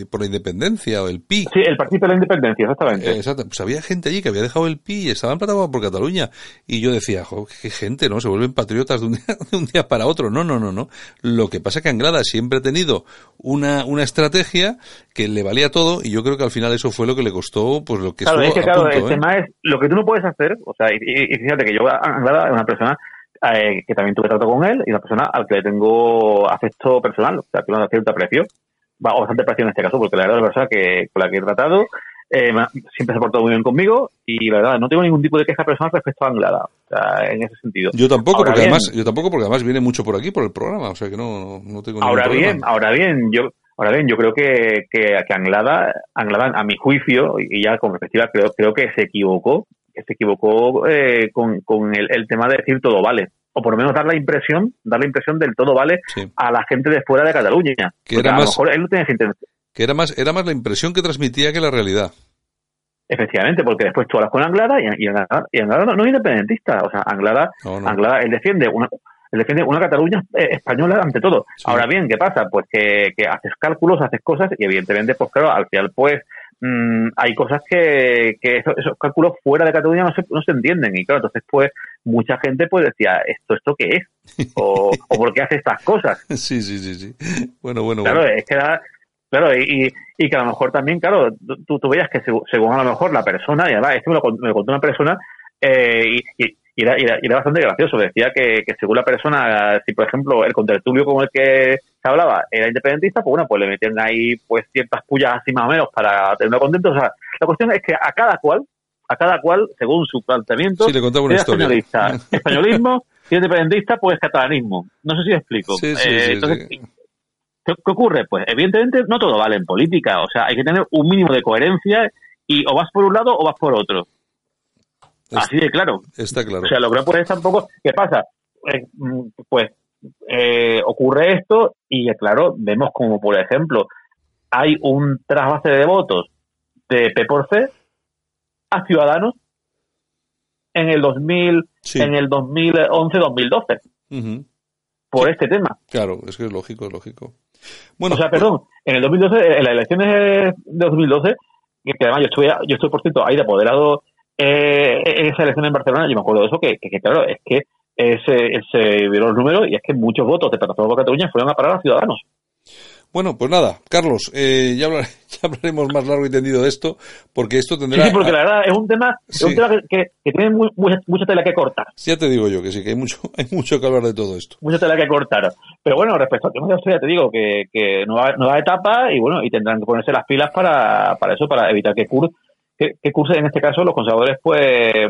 Speaker 1: por la Independencia o el PI.
Speaker 4: Sí, el Partido por la Independencia, exactamente.
Speaker 1: Eh, exacto. Pues había gente allí que había dejado el PI y estaban plataforma por Cataluña. Y yo decía, jo, qué gente, ¿no? Se vuelven patriotas de un, día, de un día para otro. No, no, no, no. Lo que pasa es que Anglada siempre ha tenido una, una estrategia que le valía todo y yo creo que al final eso fue lo que le costó, pues lo que
Speaker 4: Claro, es que claro, el
Speaker 1: ¿eh?
Speaker 4: tema es lo que tú no puedes hacer, o sea, y, y fíjate que yo, Anglada, es una persona eh, que también tuve trato con él y una persona al que le tengo afecto personal, o sea, que lo cierto aprecio, o bastante aprecio en este caso, porque la verdad es la persona que, con la que he tratado eh, siempre se ha portado muy bien conmigo y la verdad no tengo ningún tipo de queja personal respecto a Anglada, o sea, en ese sentido.
Speaker 1: Yo tampoco, ahora porque bien, además, yo tampoco porque además viene mucho por aquí por el programa, o sea que no, no tengo ningún
Speaker 4: Ahora
Speaker 1: problema.
Speaker 4: bien, ahora bien, yo Ahora bien, yo creo que, que, que Anglada, Anglada, a mi juicio, y ya con perspectiva, creo, creo que se equivocó, se equivocó eh, con, con el, el, tema de decir todo vale o por lo menos dar la impresión, dar la impresión del todo vale sí. a la gente de fuera de Cataluña.
Speaker 1: Que era
Speaker 4: a
Speaker 1: más,
Speaker 4: lo mejor él no tiene
Speaker 1: que era más, era más la impresión que transmitía que la realidad.
Speaker 4: Efectivamente, porque después tú hablas con Anglada y, y Anglada, y Anglada no, no, es independentista, o sea, Anglada, no, no. Anglada él defiende una él defiende una Cataluña eh, española ante todo. Sí. Ahora bien, ¿qué pasa? Pues que, que haces cálculos, haces cosas y evidentemente, pues claro, al final pues mmm, hay cosas que, que esos, esos, cálculos fuera de Cataluña no se, no se entienden y claro, entonces pues mucha gente pues decía, ¿esto esto qué es? O, o ¿por qué hace estas cosas?
Speaker 1: Sí, sí, sí, sí. Bueno, bueno,
Speaker 4: Claro,
Speaker 1: bueno.
Speaker 4: es que era, Claro, y, y que a lo mejor también, claro, tú, tú veías que según a lo mejor la persona, y además, esto me lo, me lo contó una persona, eh, y, y, y, era, y, era, y, era, bastante gracioso. Decía que, que, según la persona, si por ejemplo el contertulio con el que se hablaba era independentista, pues bueno, pues le metían ahí pues ciertas pullas así más o menos para tenerlo contento. O sea, la cuestión es que a cada cual, a cada cual, según su planteamiento,
Speaker 1: sí, le contaba una historia.
Speaker 4: españolista, españolismo, y independentista, pues catalanismo. No sé si explico.
Speaker 1: Sí, sí,
Speaker 4: eh,
Speaker 1: sí,
Speaker 4: entonces,
Speaker 1: sí.
Speaker 4: ¿Qué, ¿Qué ocurre? Pues evidentemente no todo vale en política, o sea, hay que tener un mínimo de coherencia y o vas por un lado o vas por otro. Así de claro.
Speaker 1: Está claro.
Speaker 4: O sea, lo que no puedes tampoco, ¿qué pasa? Eh, pues eh, ocurre esto y claro, vemos como por ejemplo hay un trasvase de votos de P por C a Ciudadanos en el 2000,
Speaker 1: Sí.
Speaker 4: en el 2011-2012
Speaker 1: Ujú.
Speaker 4: por este tema.
Speaker 1: Claro, es que es lógico, es lógico. Bueno,
Speaker 4: o sea, perdón, en el 2012, en las elecciones de 2012, que que además yo estuve, yo estoy por cierto ahí de apoderado eh, en esa elección en Barcelona, yo me acuerdo de eso, que, que, que claro, es que ese, se vieron los números y es que muchos votos de Plataforma por Cataluña fueron a parar a Ciudadanos.
Speaker 1: Bueno, pues nada, Carlos, eh, ya, hablar, ya, hablaremos más largo y tendido de esto, porque esto tendrá...
Speaker 4: Sí, sí porque la verdad es un tema, sí. es un tema que, que, que tiene muy, mucha, mucha, tela que cortar.
Speaker 1: Ya te digo yo que sí, que hay mucho, hay mucho que hablar de todo esto.
Speaker 4: Mucha tela que cortar. Pero bueno, respecto al tema de Australia, te digo que, que nueva, nueva etapa y bueno, y tendrán que ponerse las pilas para, para eso, para evitar que Kurz que, que Kurz en este caso los conservadores pues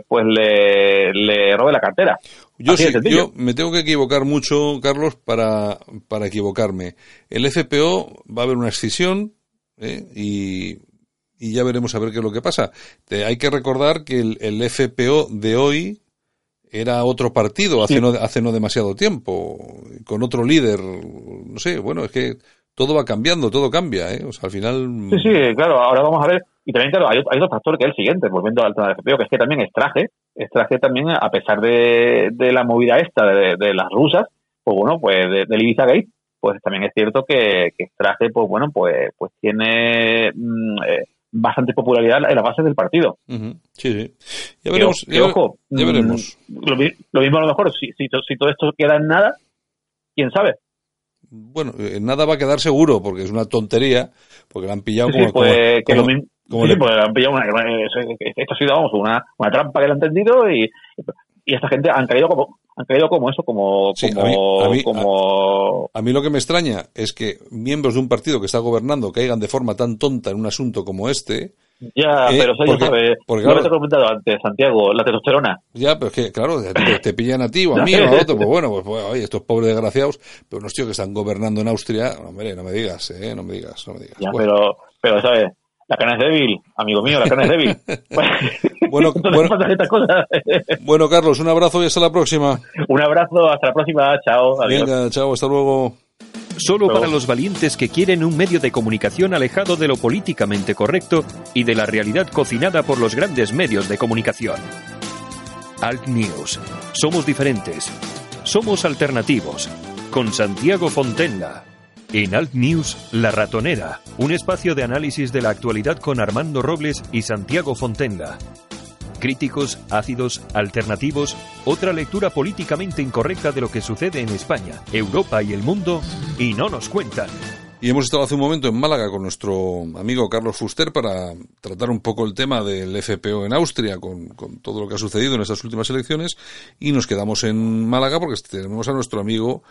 Speaker 4: pues le, le robe la cartera.
Speaker 1: Yo sí, yo me tengo que equivocar mucho, Carlos, para, para equivocarme. El FPO va a haber una escisión ¿eh? y, y ya veremos a ver qué es lo que pasa. Te, hay que recordar que el, el, FPO de hoy era otro partido hace, sí. no, hace no demasiado tiempo, con otro líder, no sé, bueno, es que todo va cambiando, todo cambia, ¿eh? O sea, al final...
Speaker 4: Sí, sí, claro, ahora vamos a ver y también, claro, hay, hay, otro factor que es el siguiente, volviendo al tema del FPO, que es que también Estraje, Estraje también, a pesar de, de la movida esta de, de, las rusas, pues bueno, pues de, Ibiza Gate, pues también es cierto que, que Estraje, pues bueno, pues, pues tiene mmm, eh, bastante popularidad en la base del partido.
Speaker 1: Uh -huh. Sí, sí. Ya veremos.
Speaker 4: Que, que, ojo,
Speaker 1: ya veremos.
Speaker 4: Lo, lo, mismo a lo mejor, si, si, si todo esto queda en nada, quién sabe
Speaker 1: bueno, en nada va a quedar seguro, porque es una tontería, porque la han pillado
Speaker 4: sí,
Speaker 1: como,
Speaker 4: pues,
Speaker 1: como,
Speaker 4: como, como sí, le... pues han pillado una, esto ha sido vamos, una, una trampa que le han tendido y, y esta gente han caído como han caído como eso, como,
Speaker 1: sí,
Speaker 4: como,
Speaker 1: a mí, a mí,
Speaker 4: como...
Speaker 1: A, a, mí lo que me extraña es que miembros de un partido que está gobernando caigan de forma tan tonta en un asunto como este.
Speaker 4: Ya, eh, pero o sea, porque, sabe, porque, claro, lo que te he comentado antes, Santiago, la testosterona.
Speaker 1: Ya, pero es que, claro, te, te pillan a ti o a mí o a otro, pues bueno, pues, pues oye, estos pobres desgraciados, pero unos tíos que están gobernando en Austria, hombre, no me digas, eh, no me digas, no me digas.
Speaker 4: Ya, bueno. pero, pero, ¿sabes? La carne es débil, amigo mío, la carne es débil.
Speaker 1: bueno, bueno, bueno, Carlos, un abrazo y hasta la próxima.
Speaker 4: Un abrazo, hasta la próxima, chao.
Speaker 1: Adiós. Venga, chao, hasta luego.
Speaker 2: Solo para los valientes que quieren un medio de comunicación alejado de lo políticamente correcto y de la realidad cocinada por los grandes medios de comunicación. Alt News. Somos diferentes. Somos alternativos. Con Santiago Fontenla. En Alt News, La Ratonera, un espacio de análisis de la actualidad con Armando Robles y Santiago Fontenla críticos, ácidos, alternativos, otra lectura políticamente incorrecta de lo que sucede en España, Europa y el mundo, y no nos cuentan.
Speaker 1: Y hemos estado hace un momento en Málaga con nuestro amigo Carlos Fuster para tratar un poco el tema del FPO en Austria, con, con, todo lo que ha sucedido en estas últimas elecciones, y nos quedamos en Málaga porque tenemos a nuestro amigo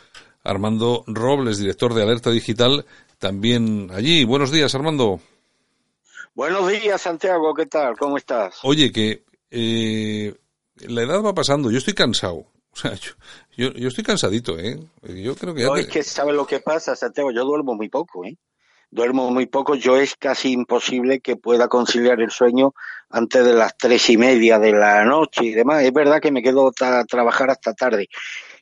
Speaker 1: Armando Robles, director de Alerta Digital, también allí. Buenos días, Armando.
Speaker 5: Buenos días, Santiago, ¿qué tal? ¿Cómo estás?
Speaker 1: Oye, que eh, la edad va pasando, yo estoy cansado. O sea, yo, yo, estoy cansadito, ¿eh? Yo creo que
Speaker 5: ya No, es que sabes lo que pasa, Santiago, yo duermo muy poco, ¿eh? Duermo muy poco, yo es casi imposible que pueda conciliar el sueño antes de las tres y media de la noche y demás. Es verdad que me quedo a trabajar hasta tarde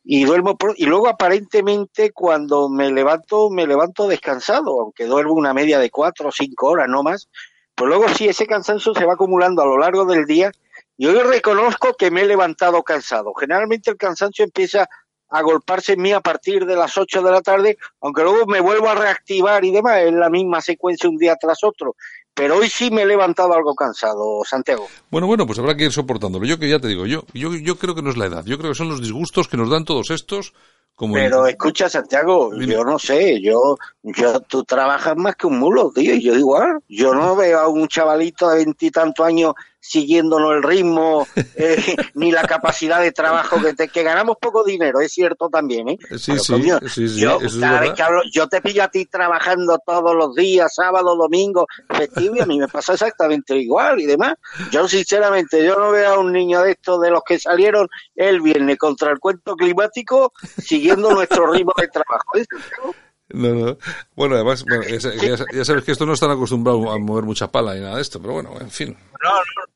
Speaker 5: y duermo y luego aparentemente cuando me levanto me levanto descansado aunque duermo una media de cuatro o cinco horas no más pues luego sí ese cansancio se va acumulando a lo largo del día yo reconozco que me he levantado cansado. Generalmente el cansancio empieza a golparse en mí a partir de las 8 de la tarde, aunque luego me vuelvo a reactivar y demás, es la misma secuencia un día tras otro. Pero hoy sí me he levantado algo cansado, Santiago.
Speaker 1: Bueno, bueno, pues habrá que ir soportándolo. Yo que ya te digo, yo, yo, yo creo que no es la edad, yo creo que son los disgustos que nos dan todos estos
Speaker 5: pero escucha, Santiago, yo no sé, yo, yo, tú trabajas más que un mulo, tío, y yo igual, yo no veo a un chavalito de veintitantos años siguiéndonos el ritmo, eh, ni la capacidad de trabajo que, te, que ganamos poco dinero, es cierto también, ¿eh?
Speaker 1: Sí, sí, sí,
Speaker 5: yo, cada vez que hablo, yo te pillo a ti trabajando todos los días, sábado, domingo, festivo, y a mí me pasa exactamente igual y demás. Yo, sinceramente, yo no veo a un niño de estos de los que salieron el viernes contra el cuento climático siguiendo nuestro ritmo de trabajo. ¿eh?
Speaker 1: No, no. Bueno, además, bueno, ya, ya, sabes que esto no están acostumbrados a mover mucha pala ni nada de esto, pero bueno, en fin.
Speaker 5: No, no,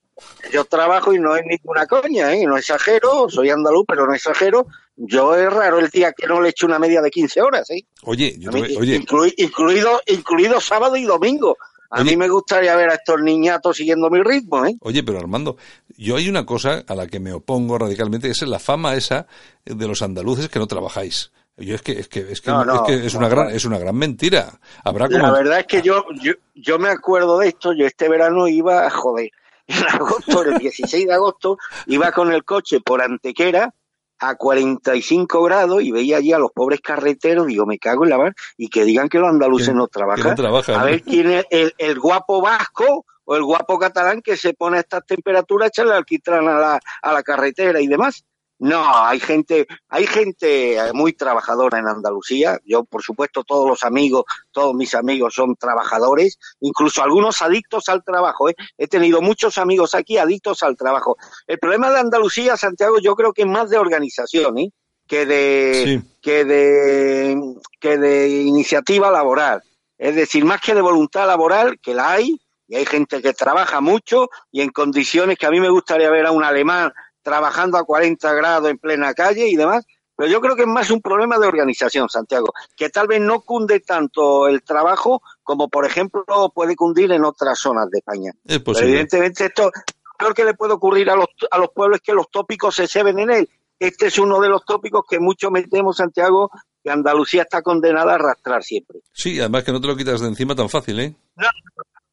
Speaker 5: yo trabajo y no es ninguna coña, ¿eh? no exagero, soy andaluz, pero no exagero. Yo es raro el día que no le echo una media de 15 horas, ¿eh?
Speaker 1: Oye, oye.
Speaker 5: incluido, incluido sábado y domingo. A mí me gustaría ver a estos niñatos siguiendo mi ritmo, ¿eh?
Speaker 1: Oye, pero Armando, yo hay una cosa a la que me opongo radicalmente, es la fama esa de los andaluces que no trabajáis. Yo es que es que es que, es, que es una gran es una gran mentira. Habrá como...
Speaker 5: La verdad es que yo, yo yo me acuerdo de esto. Yo este verano iba a joder en agosto, el 16 de agosto, iba con el coche por Antequera a 45 grados y veía allí a los pobres carreteros, digo, me cago en la mar, y que digan que los andaluces no trabajan. a ver quién es el, el, guapo vasco o el guapo catalán que se pone a estas temperaturas, echarle alquitrán a la, a la carretera y demás. No, hay gente, hay gente muy trabajadora en Andalucía. Yo, por supuesto, todos los amigos, todos mis amigos son trabajadores, incluso algunos adictos al trabajo. ¿eh? He tenido muchos amigos aquí adictos al trabajo. El problema de Andalucía, Santiago, yo creo que es más de organización, ¿eh? que de, que de, que de iniciativa laboral. Es decir, más que de voluntad laboral, que la hay, y hay gente que trabaja mucho y en condiciones que a mí me gustaría ver a un alemán trabajando a 40 grados en plena calle y demás. Pero yo creo que es más un problema de organización, Santiago, que tal vez no cunde tanto el trabajo como, por ejemplo, puede cundir en otras zonas de España. evidentemente esto, creo que le puede ocurrir a los, a los pueblos que los tópicos se ceben en él. Este es uno de los tópicos que mucho metemos, Santiago, que Andalucía está condenada a arrastrar siempre.
Speaker 1: Sí, además que no te lo quitas de encima tan fácil, ¿eh?
Speaker 5: No,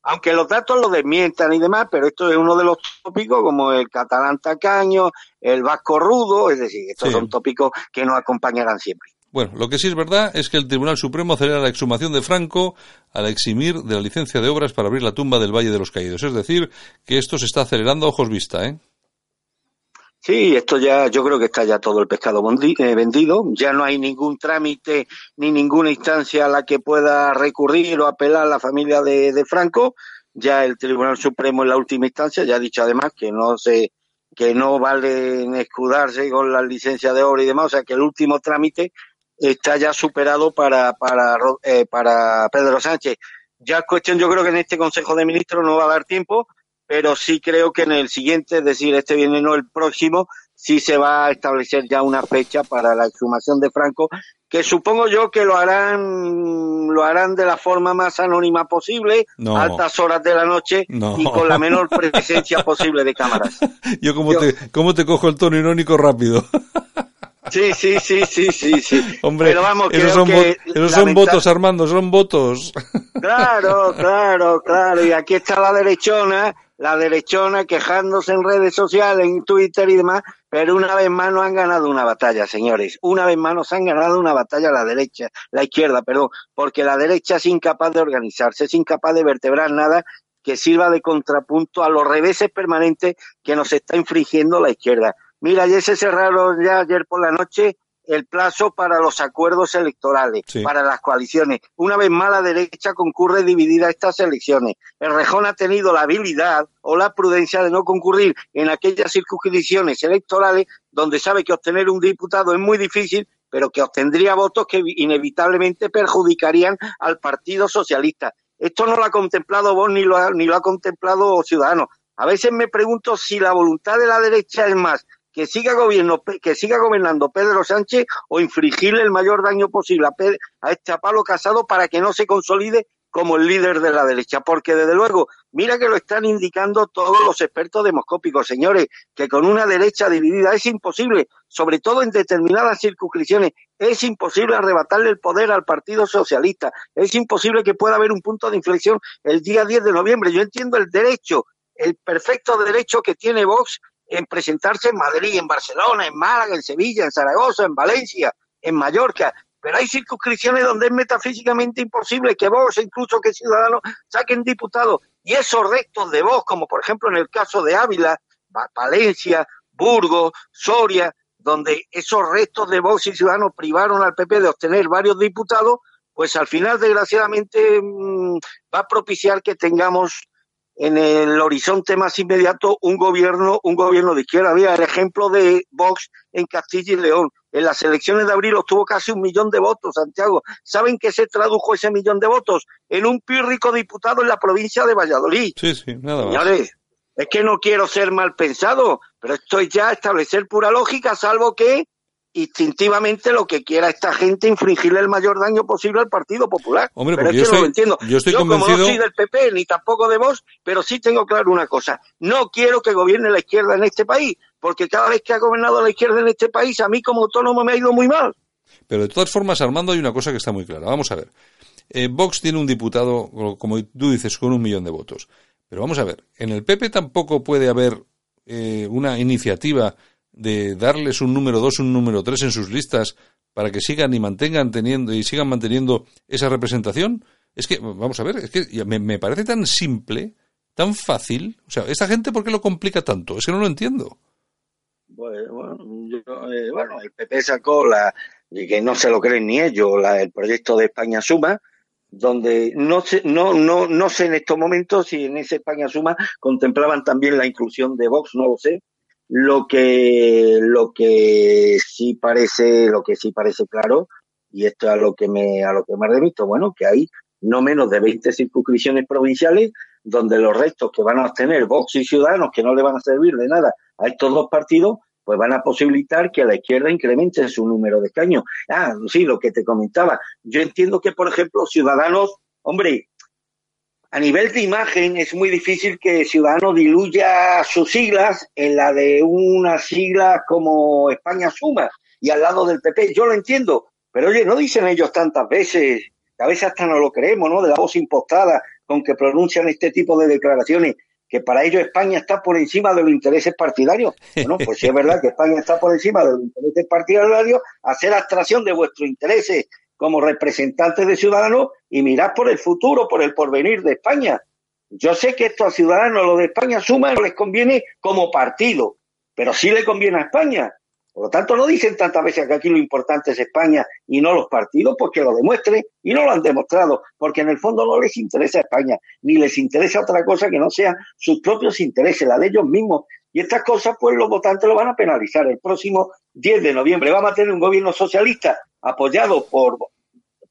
Speaker 5: aunque los datos lo desmientan y demás, pero esto es uno de los tópicos como el catalán tacaño, el vasco rudo, es decir, estos son tópicos que nos acompañarán siempre.
Speaker 1: Bueno, lo que sí es verdad es que el Tribunal Supremo acelera la exhumación de Franco al eximir de la licencia de obras para abrir la tumba del Valle de los Caídos. Es decir, que esto se está acelerando a ojos vista, ¿eh?
Speaker 5: Sí, esto ya, yo creo que está ya todo el pescado eh, vendido. Ya no hay ningún trámite ni ninguna instancia a la que pueda recurrir o apelar la familia de, Franco. Ya el Tribunal Supremo en la última instancia ya ha dicho además que no se, que no vale escudarse con la licencia de obra y demás. O sea que el último trámite está ya superado para, para, eh, para Pedro Sánchez. Ya es cuestión, yo creo que en este Consejo de Ministros no va a dar tiempo pero sí creo que en el siguiente, es decir, este viene no el próximo, si se va a establecer ya una fecha para la exhumación de Franco, que supongo yo que lo harán lo harán de la forma más anónima posible, a altas horas de la noche y con la menor presencia posible de cámaras.
Speaker 1: Yo como te cómo te cojo el tono irónico rápido.
Speaker 5: Sí, sí, sí, sí, sí, sí.
Speaker 1: Hombre, Pero vamos, esos, son, esos son votos, Armando, son votos.
Speaker 5: Claro, claro, claro. Y aquí está la derechona la derechona quejándose en redes sociales, en Twitter y demás, pero una vez más no han ganado una batalla, señores. Una vez más nos han ganado una batalla la derecha, la izquierda, perdón, porque la derecha es incapaz de organizarse, es incapaz de vertebrar nada que sirva de contrapunto a los reveses permanentes que nos está infringiendo la izquierda. Mira, ya se cerraron ya ayer por la noche el plazo para los acuerdos electorales, para las coaliciones. Una vez más, la derecha concurre dividida a estas elecciones. El Rejón ha tenido la habilidad o la prudencia de no concurrir en aquellas circunscripciones electorales donde sabe que obtener un diputado es muy difícil, pero que obtendría votos que inevitablemente perjudicarían al Partido Socialista. Esto no lo ha contemplado vos ni lo ha, ni lo ha contemplado Ciudadanos. A veces me pregunto si la voluntad de la derecha es más que siga gobierno, que siga gobernando Pedro Sánchez o infligirle el mayor daño posible a, este Pablo Casado para que no se consolide como el líder de la derecha, porque desde luego, mira que lo están indicando todos los expertos demoscópicos, señores, que con una derecha dividida es imposible, sobre todo en determinadas circunscripciones, es imposible arrebatarle el poder al Partido Socialista, es imposible que pueda haber un punto de inflexión el día 10 de noviembre. Yo entiendo el derecho, el perfecto derecho que tiene Vox en presentarse en Madrid, en Barcelona, en Málaga, en Sevilla, en Zaragoza, en Valencia, en Mallorca. Pero hay circunscripciones donde es metafísicamente imposible que vos, incluso que Ciudadanos, saquen diputados. Y esos restos de voz, como por ejemplo en el caso de Ávila, Valencia, Burgos, Soria, donde esos restos de Vox y Ciudadanos privaron al PP de obtener varios diputados, pues al final, desgraciadamente, mm, va a propiciar que tengamos en el horizonte más inmediato un gobierno, un gobierno de izquierda. Había el ejemplo de Vox en Castilla y León. En las elecciones de abril obtuvo casi un millón de votos, Santiago. ¿Saben qué se tradujo ese millón de votos? En un pírrico diputado en la provincia de Valladolid.
Speaker 1: Sí, sí, nada
Speaker 5: más. es que no quiero ser mal pensado, pero esto es ya establecer pura lógica, salvo que instintivamente lo que quiera esta gente infringirle el mayor daño posible al Partido Popular.
Speaker 1: Hombre, pero yo, no lo entiendo. Yo estoy como no
Speaker 5: soy del PP ni tampoco de vos, pero sí tengo claro una cosa. No quiero que gobierne la izquierda en este país, porque cada vez que ha gobernado la izquierda en este país, a mí como autónomo me ha ido muy mal.
Speaker 1: Pero de todas formas, Armando, hay una cosa que está muy clara. Vamos a ver. Eh, Vox tiene un diputado, como tú dices, con un millón de votos. Pero vamos a ver, en el PP tampoco puede haber eh, una iniciativa de darles un número dos, un número tres en sus listas para que sigan y mantengan teniendo y sigan manteniendo esa representación? Es que, vamos a ver, es que me, parece tan simple, tan fácil. O sea, ¿esa gente por qué lo complica tanto? Es que no lo entiendo.
Speaker 5: Bueno, eh, bueno, el PP sacó la, y que no se lo creen ni ellos, la, el proyecto de España Suma, donde no sé, no, no, no sé en estos momentos si en ese España Suma contemplaban también la inclusión de Vox, no lo sé, lo que, lo que sí parece, lo que sí parece claro, y esto es a lo que me, a lo que me remito, bueno, que hay no menos de 20 circunscripciones provinciales donde los restos que van a obtener Vox y Ciudadanos, que no le van a servir de nada a estos dos partidos, pues van a posibilitar que la izquierda incremente su número de escaños. Ah, sí, lo que te comentaba. Yo entiendo que, por ejemplo, Ciudadanos, hombre, a nivel de imagen es muy difícil que Ciudadanos diluya sus siglas en la de una sigla como España Suma y al lado del PP. Yo lo entiendo, pero oye, no dicen ellos tantas veces, a veces hasta no lo creemos, ¿no? De la voz impostada con que pronuncian este tipo de declaraciones, que para ellos España está por encima de los intereses partidarios. Bueno, pues si es verdad que España está por encima de los intereses partidarios, hacer abstracción de vuestros intereses como representantes de Ciudadanos y mirad por el futuro, por el porvenir de España. Yo sé que esto a Ciudadanos, lo de España suma, no les conviene como partido, pero sí le conviene a España. Por lo tanto, no dicen tantas veces que aquí lo importante es España y no los partidos, porque lo demuestren y no lo han demostrado, porque en el fondo no les interesa España, ni les interesa otra cosa que no sean sus propios intereses, la de ellos mismos. Y estas cosas, pues los votantes lo van a penalizar. El próximo 10 de noviembre vamos a tener un gobierno socialista apoyado por,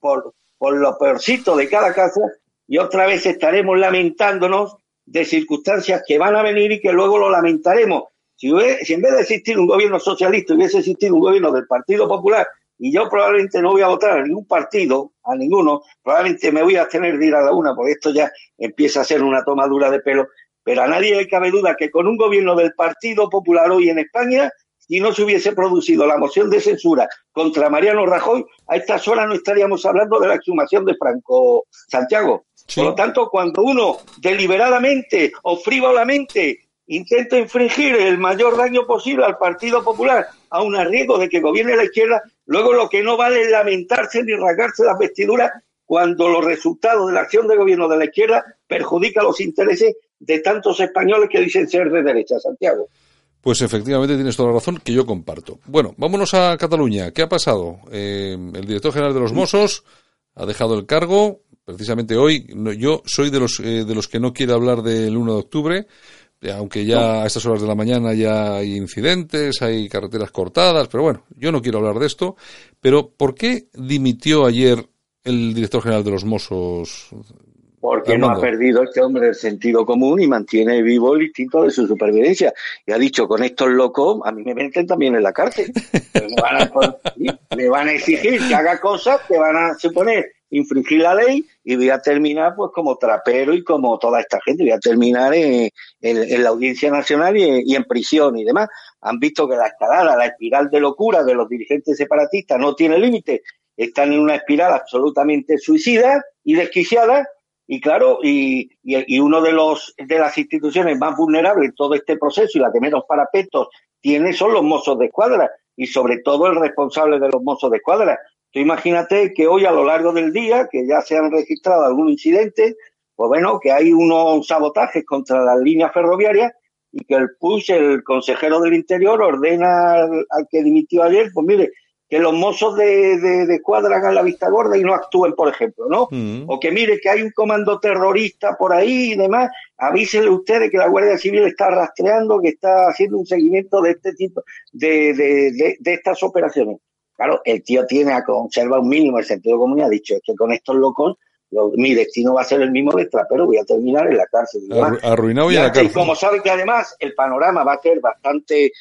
Speaker 5: por, por lo peorcito de cada casa y otra vez estaremos lamentándonos de circunstancias que van a venir y que luego lo lamentaremos. Si, si en vez de existir un gobierno socialista hubiese existido un gobierno del Partido Popular y yo probablemente no voy a votar a ningún partido, a ninguno, probablemente me voy a tener de ir a la una, porque esto ya empieza a ser una tomadura de pelo, pero a nadie le cabe duda que con un gobierno del Partido Popular hoy en España, si no se hubiese producido la moción de censura contra Mariano Rajoy, a estas horas no estaríamos hablando de la exhumación de Franco Santiago. Por lo tanto, cuando uno deliberadamente o frívolamente intenta infringir el mayor daño posible al Partido Popular, a un riesgo de que gobierne la izquierda, luego lo que no vale es lamentarse ni rasgarse las vestiduras cuando los resultados de la acción de gobierno de la izquierda perjudican los intereses de tantos españoles que dicen ser de derecha, Santiago.
Speaker 1: Pues efectivamente tienes toda la razón que yo comparto. Bueno, vámonos a Cataluña. ¿Qué ha pasado? Eh, el director general de los Mossos ha dejado el cargo. Precisamente hoy, yo soy de los, eh, de los que no quiere hablar del 1 de octubre, aunque ya a estas horas de la mañana ya hay incidentes, hay carreteras cortadas, pero bueno, yo no quiero hablar de esto. Pero ¿por qué dimitió ayer el director general de los Mossos?
Speaker 5: Porque no ha perdido este hombre el sentido común y mantiene vivo el instinto de su supervivencia. Y ha dicho, con estos locos, a mí me meten también en la cárcel. me, van a, me van a exigir que haga cosas que van a suponer infringir la ley y voy a terminar pues como trapero y como toda esta gente, voy a terminar en, la Audiencia Nacional y, en prisión y demás. Han visto que la escalada, la espiral de locura de los dirigentes separatistas no tiene límite, están en una espiral absolutamente suicida y desquiciada y claro, y, y, uno de los de las instituciones más vulnerables en todo este proceso y la que menos parapetos tiene son los mozos de escuadra y sobre todo el responsable de los mozos de escuadra, Tú imagínate que hoy a lo largo del día, que ya se han registrado algún incidente, pues bueno, que hay unos sabotajes contra las líneas ferroviarias y que el PUSH, el consejero del Interior, ordena al, que dimitió ayer, pues mire, que los mozos de, de, cuadra hagan la vista gorda y no actúen, por ejemplo, ¿no? Mm. O que mire que hay un comando terrorista por ahí y demás, avísenle ustedes que la Guardia Civil está rastreando, que está haciendo un seguimiento de este tipo, de, de, de estas operaciones. Claro, el tío tiene a conservar un mínimo el sentido común y ha dicho, es que con estos locos mi destino va a ser el mismo de trapero, voy a terminar en la cárcel.
Speaker 1: arruinado y, en la cárcel.
Speaker 5: Y como sabe que además el panorama va a ser bastante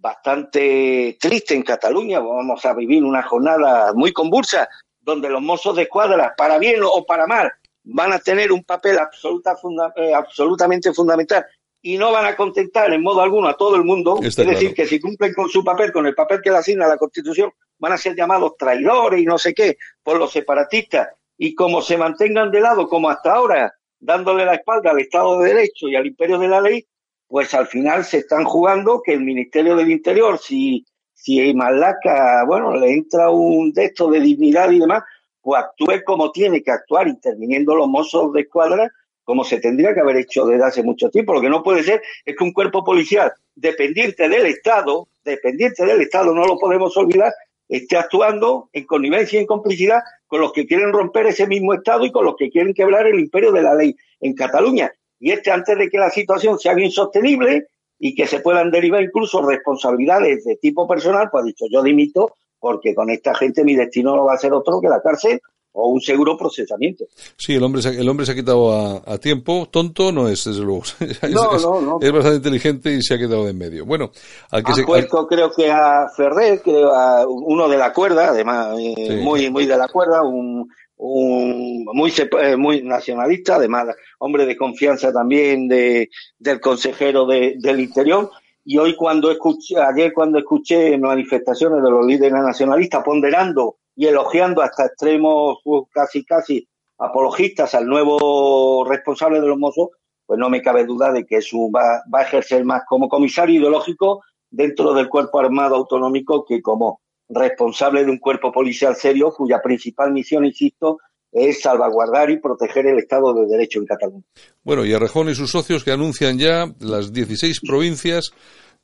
Speaker 5: bastante triste en Cataluña, vamos a vivir una jornada muy convulsa, donde los mozos de escuadra, para bien o para mal, van a tener un papel absoluta, eh, absolutamente fundamental y no van a contentar en modo alguno a todo el mundo. es decir, que si cumplen con su papel, con el papel que le asigna la Constitución, van a ser llamados traidores y no sé qué por los separatistas. Y como se mantengan de lado, como hasta ahora, dándole la espalda al Estado de Derecho y al imperio de la ley, pues al final se están jugando que el Ministerio del Interior, si, si Malaca, bueno, le entra un texto de dignidad y demás, pues actúe como tiene que actuar, interviniendo los mozos de escuadra como se tendría que haber hecho desde hace mucho tiempo. Lo que no puede ser es que un cuerpo policial dependiente del Estado, dependiente del Estado, no lo podemos olvidar, esté actuando en connivencia y en complicidad con los que quieren romper ese mismo Estado y con los que quieren quebrar el imperio de la ley en Cataluña. Y este antes de que la situación sea insostenible y que se puedan derivar incluso responsabilidades de tipo personal, pues ha dicho yo dimito porque con esta gente mi destino no va a ser otro que la cárcel o un seguro procesamiento.
Speaker 1: Sí, el hombre, se, el hombre se ha quedado a, tiempo, tonto no es, desde luego. es, no, no, no. es, bastante inteligente y se ha quedado en medio. Bueno,
Speaker 5: al que ha puesto creo que a Ferrer, creo a uno de la cuerda, además eh, muy muy de la cuerda, un, un muy eh, muy nacionalista, además hombre de confianza también de del consejero de, del Interior. Y hoy cuando escuché, ayer cuando escuché manifestaciones de los líderes nacionalistas ponderando y elogiando hasta extremos uh, casi casi apologistas al nuevo responsable de los mozos, pues no me cabe duda de que eso va, va a ejercer más como comisario ideológico dentro del cuerpo armado autonómico que como responsable de un cuerpo policial serio cuya principal misión, insisto, es salvaguardar y proteger el Estado de Derecho en Cataluña.
Speaker 1: Bueno, y Arrejón y sus socios que anuncian ya las 16 provincias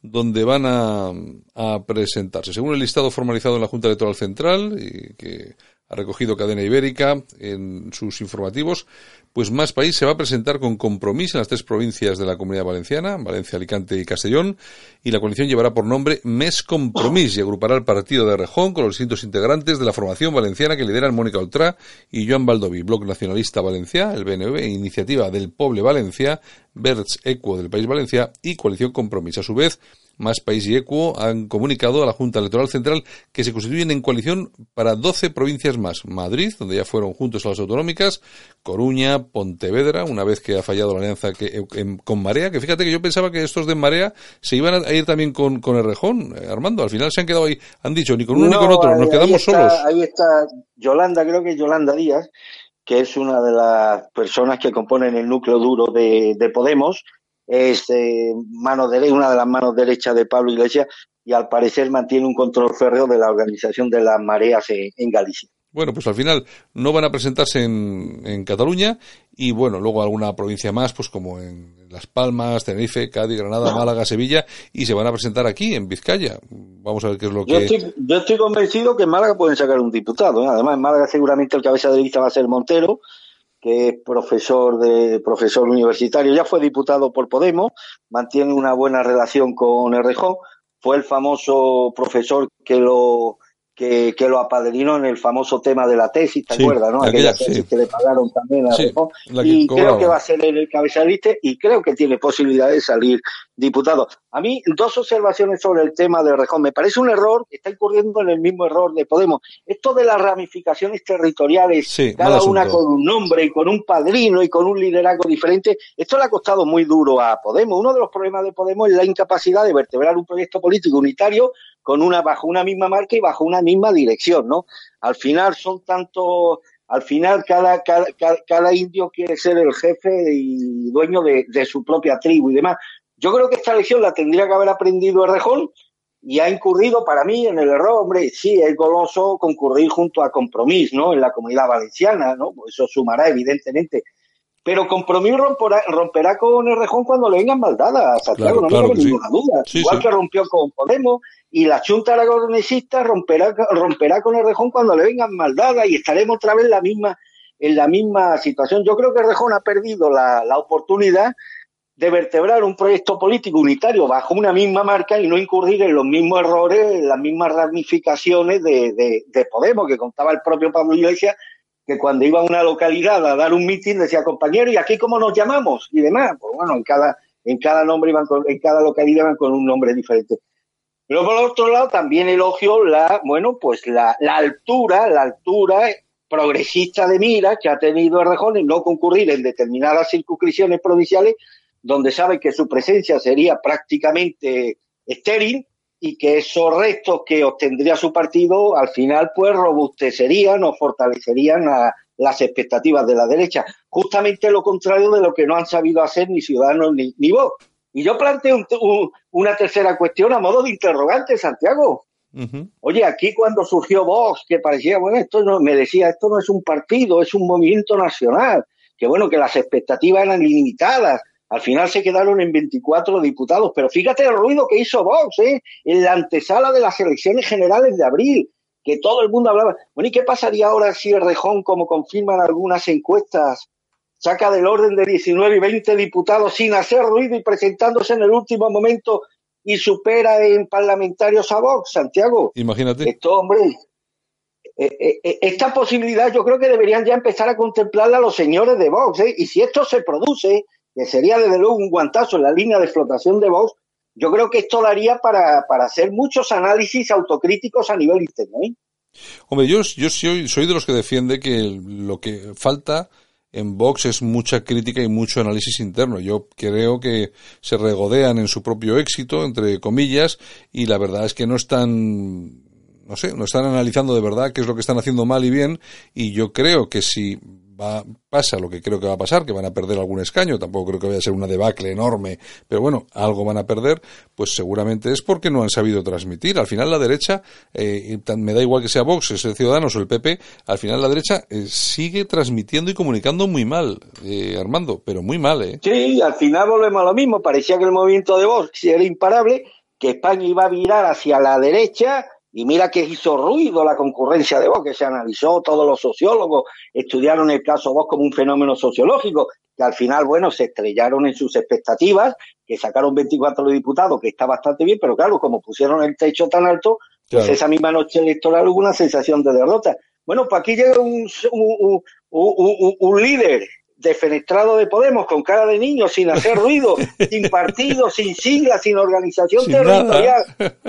Speaker 1: donde van a, presentarse. Según el listado formalizado en la Junta Electoral Central, y que ha recogido Cadena Ibérica en sus informativos, pues Más País se va a presentar con compromiso en las tres provincias de la Comunidad Valenciana, Valencia, Alicante y Castellón, y la coalición llevará por nombre Mes Compromís y agrupará el partido de Rejón con los distintos integrantes de la formación valenciana que lideran Mónica Oltrá y Joan Baldoví, Bloc Nacionalista Valencia, el BNV, Iniciativa del Poble Valencia, Verts Equo del País Valencia y Coalición Compromiso. A su vez, Más País y Equo han comunicado a la Junta Electoral Central que se constituyen en coalición para 12 provincias más. Madrid, donde ya fueron juntos a las autonómicas, Coruña, Pontevedra, una vez que ha fallado la alianza que, con Marea, que fíjate que yo pensaba que estos de Marea se iban a ir también con, con el Rejón, eh, Armando. Al final se han quedado ahí, han dicho, ni con uno ni con otro, nos quedamos solos.
Speaker 5: Ahí está Yolanda, creo que Yolanda Díaz, que es una de las personas que componen el núcleo duro de, Podemos, es eh, mano derecha, una de las manos derechas de Pablo Iglesias y al parecer mantiene un control férreo de la organización de las mareas en Galicia.
Speaker 1: Bueno, pues al final no van a presentarse en, en, Cataluña y bueno, luego alguna provincia más, pues como en Las Palmas, Tenerife, Cádiz, Granada, Málaga, Sevilla y se van a presentar aquí en Vizcaya. Vamos a ver qué es lo que...
Speaker 5: Yo estoy, yo estoy convencido que en Málaga pueden sacar un diputado. ¿eh? Además, en Málaga seguramente el cabeza de lista va a ser Montero, que es profesor de profesor universitario, ya fue diputado por Podemos, mantiene una buena relación con Errejón, fue el famoso profesor que lo que, que, lo apadrinó en el famoso tema de la tesis, ¿te acuerdas? ¿no? Aquella, tesis que le pagaron también a sí, Y creo que va a ser el cabezalista y creo que tiene posibilidad de salir diputado. A mí, dos observaciones sobre el tema de Rejón. Me parece un error, está incurriendo en el mismo error de Podemos. Esto de las ramificaciones territoriales, cada una con un nombre y con un padrino y con un liderazgo diferente, esto le ha costado muy duro a Podemos. Uno de los problemas de Podemos es la incapacidad de vertebrar un proyecto político unitario con una bajo una misma marca y bajo una misma dirección, ¿no? Al final son tanto, al final cada, cada, cada, indio quiere ser el jefe y dueño de, de, su propia tribu y demás. Yo creo que esta lección la tendría que haber aprendido Errejón y ha incurrido para mí en el error, hombre, sí, es goloso concurrir junto a Compromís, ¿no? En la comunidad valenciana, ¿no? Eso sumará, evidentemente. Pero Compromís romperá, romperá con Errejón cuando le vengan maldadas, Santiago, no tengo ninguna duda. Igual que rompió con Podemos, y la Junta Aragonesista romperá, romperá con el Rejón cuando le vengan maldadas y estaremos otra vez en la misma, en la misma situación. Yo creo que el Rejón ha perdido la, la oportunidad de vertebrar un proyecto político unitario bajo una misma marca y no incurrir en los mismos errores, en las mismas ramificaciones de, de, de Podemos, que contaba el propio Pablo Iglesias, que cuando iba a una localidad a dar un mitin decía, compañero, ¿y aquí cómo nos llamamos? Y demás. Pues bueno, en cada, en cada nombre iban con, en cada localidad iban con un nombre diferente. Pero por otro lado también elogio la, bueno, pues la, la altura, la altura progresista de mira que ha tenido Errejón en no concurrir en determinadas circunscripciones provinciales donde sabe que su presencia sería prácticamente estéril y que esos restos que obtendría su partido al final pues robustecerían o fortalecerían a las expectativas de la derecha. Justamente lo contrario de lo que no han sabido hacer ni Ciudadanos ni, ni Vox. Y yo planteo una tercera cuestión a modo de interrogante, Santiago. Oye, aquí cuando surgió Vox, que parecía, bueno, esto no, me decía, esto no es un partido, es un movimiento nacional, que bueno, que las expectativas eran limitadas. Al final se quedaron en 24 diputados, pero fíjate el ruido que hizo Vox, ¿eh? En la antesala de las elecciones generales de abril, que todo el mundo hablaba. Bueno, ¿y qué pasaría ahora si el Rejón, como confirman algunas encuestas, saca del orden de 19 y 20 diputados sin hacer ruido y presentándose en el último momento y supera en parlamentarios a Vox, Santiago.
Speaker 1: Imagínate.
Speaker 5: Esto, hombre, eh, eh, eh, esta posibilidad yo creo que deberían ya empezar a contemplarla los señores de Vox, ¿eh? y si esto se produce, que sería desde luego un guantazo en la línea de explotación de Vox, yo creo que esto daría para, para hacer muchos análisis autocríticos a nivel interno.
Speaker 1: Hombre, yo, yo soy, soy de los que defiende que lo que falta en Vox es mucha crítica y mucho análisis interno. Yo creo que se regodean en su propio éxito, entre comillas, y la verdad es que no están, no sé, no están analizando de verdad qué es lo que están haciendo mal y bien, y yo creo que si va, pasa lo que creo que va a pasar, que van a perder algún escaño, tampoco creo que vaya a ser una debacle enorme, pero bueno, algo van a perder, pues seguramente es porque no han sabido transmitir. Al final la derecha, eh, me da igual que sea Vox, es el Ciudadanos o el PP, al final la derecha eh, sigue transmitiendo y comunicando muy mal, eh, Armando, pero muy mal, ¿eh?
Speaker 5: Sí, al final volvemos a lo mismo, parecía que el movimiento de Vox era imparable, que España iba a virar hacia la derecha, y mira que hizo ruido la concurrencia de Vox, que se analizó, todos los sociólogos estudiaron el caso Vox como un fenómeno sociológico, que al final, bueno, se estrellaron en sus expectativas, que sacaron 24 diputados, que está bastante bien, pero claro, como pusieron el techo tan alto, pues esa misma noche electoral hubo una sensación de derrota. Bueno, pues aquí llega un, un, un, un líder defenestrado de Podemos, con cara de niño, sin hacer ruido, sin partido, sin sigla, sin organización territorial,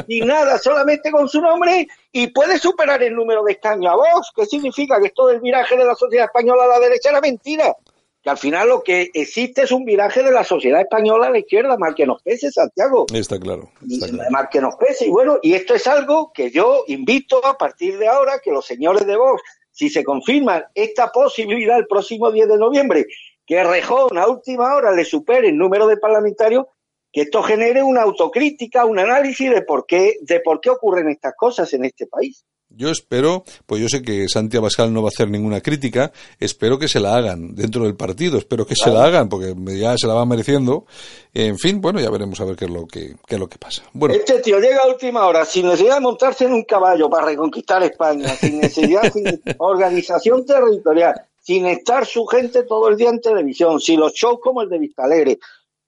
Speaker 5: sin nada, solamente con su nombre, y puede superar el número de escaños a Vox. ¿Qué significa? Que esto del viraje de la sociedad española a la derecha era mentira. Que al final lo que existe es un viraje de la sociedad española a la izquierda, mal que nos pese, Santiago.
Speaker 1: Está claro. Está claro.
Speaker 5: Mal que nos pese. Y bueno, y esto es algo que yo invito a partir de ahora que los señores de Vox si se confirma esta posibilidad el próximo 10 de noviembre, que Rejón a última hora le supere el número de parlamentarios, que esto genere una autocrítica, un análisis de por qué, de por qué ocurren estas cosas en este país.
Speaker 1: Yo espero, pues yo sé que Santi Abascal no va a hacer ninguna crítica, espero que se la hagan dentro del partido, espero que se la hagan, porque ya se la van mereciendo. En fin, bueno, ya veremos a ver qué es lo que, qué es lo que pasa. Bueno.
Speaker 5: Este tío llega a última hora, sin necesidad de montarse en un caballo para reconquistar España, sin necesidad, sin organización territorial, sin estar su gente todo el día en televisión, sin los shows como el de Vistalegre.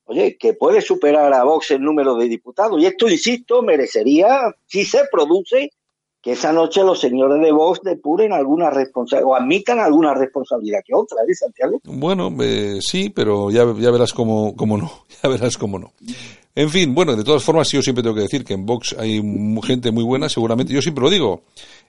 Speaker 5: Oye, que puede superar a Vox el número de diputados. Y esto, insisto, merecería, si se produce, que esa noche los señores de Vox depuren alguna responsabilidad o admitan alguna responsabilidad que otra, ¿eh, Santiago?
Speaker 1: Bueno, eh, sí, pero ya, ya verás cómo, cómo no, ya verás cómo no. En fin, bueno, de todas formas, yo siempre tengo que decir que en Vox hay gente muy buena, seguramente, yo siempre lo digo,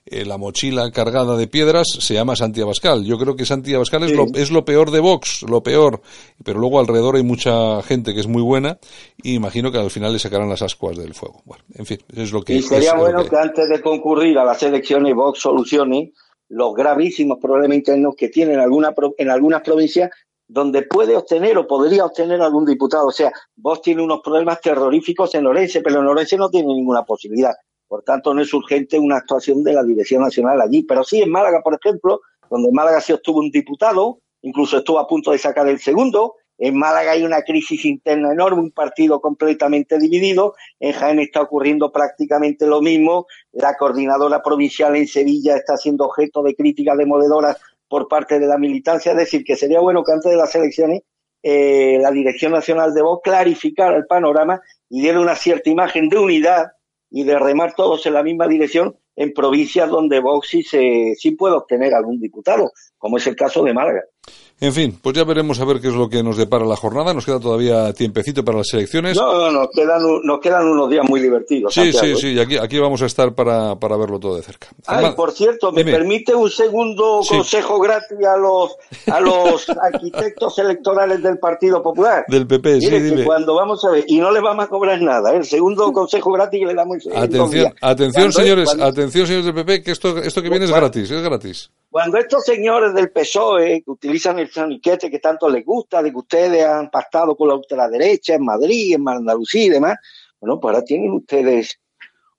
Speaker 1: eh, la mochila cargada de piedras se llama Santi Abascal. Yo creo que Santi Abascal es, lo, es lo peor de Vox, lo peor, pero luego alrededor hay mucha gente que es muy buena y imagino que al final le sacarán las ascuas del fuego. Bueno, en fin, es lo que...
Speaker 5: Y sería bueno
Speaker 1: que...
Speaker 5: que antes de concurrir a las elecciones Vox solucione los gravísimos problemas internos que tiene en, alguna, en algunas provincias donde puede obtener o podría obtener algún diputado. O sea, Vox tiene unos problemas terroríficos en Orense, pero en Orense no tiene ninguna posibilidad. Por tanto, no es urgente una actuación de la Dirección Nacional allí. Pero sí en Málaga, por ejemplo, donde en Málaga se obtuvo un diputado, incluso estuvo a punto de sacar el segundo. En Málaga hay una crisis interna enorme, un partido completamente dividido. En Jaén está ocurriendo prácticamente lo mismo. La coordinadora provincial en Sevilla está siendo objeto de críticas demoledoras por parte de la militancia. Es decir, que sería bueno que antes de las elecciones eh, la Dirección Nacional de Vox clarificara el panorama y diera una cierta imagen de unidad y de remar todos en la misma dirección en provincias donde Vox sí, se, sí puede obtener algún diputado, como es el caso de Málaga.
Speaker 1: En fin, pues ya veremos a ver qué es lo que nos depara la jornada. Nos queda todavía tiempecito para las elecciones.
Speaker 5: No, no, nos quedan, nos quedan unos días muy divertidos.
Speaker 1: Sí,
Speaker 5: Santiago.
Speaker 1: sí, sí. Aquí, aquí vamos a estar para, para verlo todo de cerca.
Speaker 5: Ay,
Speaker 1: Además,
Speaker 5: por cierto, ¿me
Speaker 1: dime.
Speaker 5: permite un segundo
Speaker 1: Sí.
Speaker 5: consejo gratis a los, a los arquitectos electorales del Partido Popular?
Speaker 1: Del PP, sí,
Speaker 5: Mire, que
Speaker 1: dime.
Speaker 5: cuando vamos a ver, y no les vamos a cobrar nada, ¿eh? el segundo consejo gratis que le damos
Speaker 1: Atención, atención, señores,
Speaker 5: cuando-
Speaker 1: atención, señores del PP, que esto, esto que viene es gratis, es gratis.
Speaker 5: Cuando estos señores del PSOE que utilizan el saniquete que tanto les gusta, de que ustedes han pactado con la ultraderecha en Madrid, en Andalucía y demás, bueno, pues ahora tienen ustedes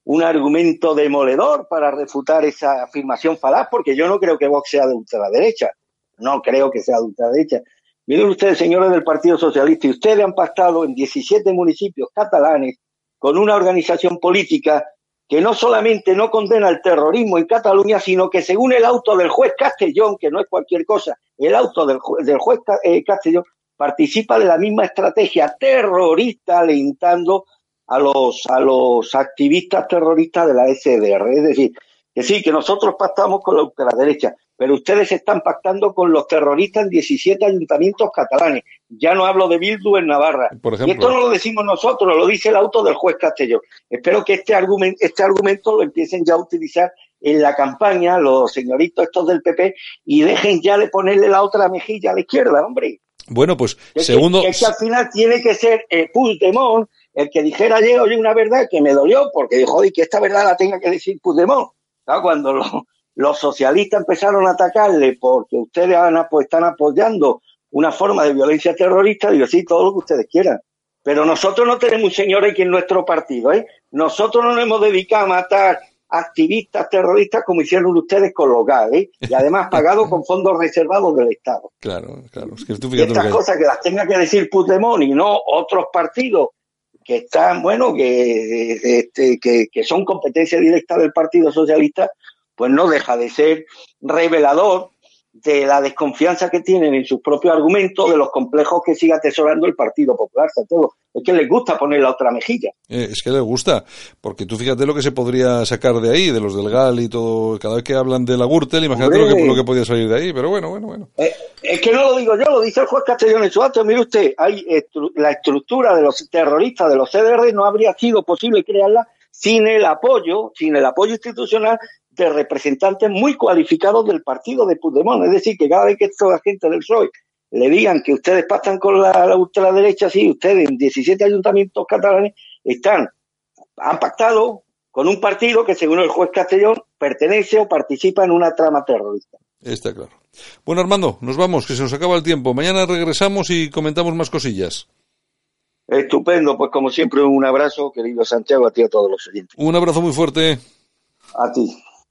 Speaker 5: un argumento demoledor para refutar esa afirmación falaz, porque yo no creo que Vox sea de ultraderecha. No creo que sea de ultraderecha. Miren ustedes, señores del Partido Socialista, y ustedes han pactado en 17 municipios catalanes con una organización política que no solamente no condena el terrorismo en Cataluña, sino que según el auto del juez Castellón, que no es cualquier cosa, el auto del, ju- del juez eh, Castellón participa de la misma estrategia terrorista alentando a los, a los activistas terroristas de la SDR. Es decir, que sí, que nosotros pactamos con la ultraderecha, pero ustedes están pactando con los terroristas en 17 ayuntamientos catalanes. Ya no hablo de Bildu en Navarra.
Speaker 1: Por
Speaker 5: Y esto
Speaker 1: ejemplo,
Speaker 5: no lo decimos nosotros, lo dice el auto del juez Castellón. Espero que este argumento, este argumento lo empiecen ya a utilizar en la campaña los señoritos estos del PP y dejen ya de ponerle la otra mejilla a la izquierda, hombre.
Speaker 1: bueno, pues segundo,
Speaker 5: Que, es que al final tiene que ser eh, Puigdemont el que dijera ayer, oye, una verdad que me dolió, porque dijo, joder, que esta verdad la tenga que decir Puigdemont. Claro, Cuando los, los socialistas empezaron a atacarle porque ustedes han están apoyando una forma de violencia terrorista, digo, sí, todo lo que ustedes quieran. Pero nosotros no tenemos un señor aquí en nuestro partido, ¿eh? Nosotros no nos hemos dedicado a matar activistas terroristas como hicieron ustedes con los GAL, ¿eh? Y además pagados con fondos reservados del Estado.
Speaker 1: claro, claro, es que tú
Speaker 5: estas
Speaker 1: que
Speaker 5: cosas que las tenga que decir Puigdemont y no otros partidos que están, bueno, que, este, que, que son competencia directa del Partido Socialista, pues no deja de ser revelador de la desconfianza que tienen en sus propios argumentos, de los complejos que sigue atesorando el Partido Popular, todo. Es que les gusta poner la otra mejilla.
Speaker 1: Eh, es que les gusta, porque tú fíjate lo que se podría sacar de ahí, de los del GAL y todo, cada vez que hablan de la Gürtel, imagínate lo que, lo que, podía salir de ahí, pero bueno, bueno, bueno.
Speaker 5: Eh, es que no lo digo yo, lo dice el juez Castellón en su acto, mire usted, hay la estructura de los terroristas de los CDR no habría sido posible crearla sin el apoyo, sin el apoyo institucional de representantes muy cualificados del partido de Puigdemont. Es decir, que cada vez que estos agentes del PSOE le digan que ustedes pactan con la, ultraderecha, sí, ustedes en 17 ayuntamientos catalanes están, han pactado con un partido que, según el juez Castellón, pertenece o participa en una trama terrorista.
Speaker 1: Está claro. Bueno, Armando, nos vamos, que se nos acaba el tiempo. Mañana regresamos y comentamos más cosillas.
Speaker 5: Estupendo, pues como siempre un abrazo, querido Santiago, a ti y a todos los oyentes.
Speaker 1: Un abrazo muy fuerte.
Speaker 5: A ti.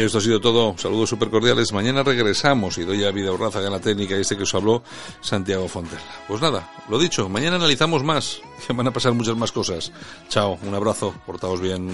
Speaker 1: Y esto ha sido todo. Saludos súper cordiales. Mañana regresamos y doy a Vida Urraza la técnica y este que os habló, Santiago Fontella. Pues nada, lo dicho, mañana analizamos más. Van a pasar muchas más cosas. Chao, un abrazo, portaos bien.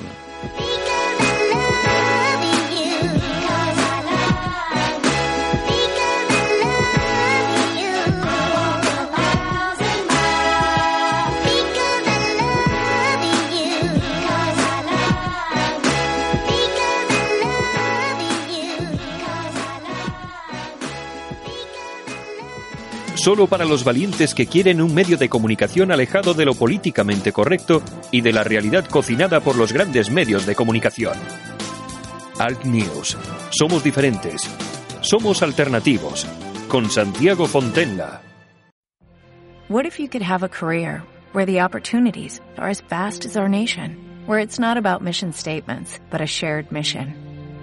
Speaker 2: Solo para los valientes que quieren un medio de comunicación alejado de lo políticamente correcto y de la realidad cocinada por los grandes medios de comunicación. Alt News. Somos diferentes. Somos alternativos. Con Santiago Fontenla.
Speaker 6: What if you could have a career where the opportunities are as vast as our nation, where it's not about mission statements, but a shared mission?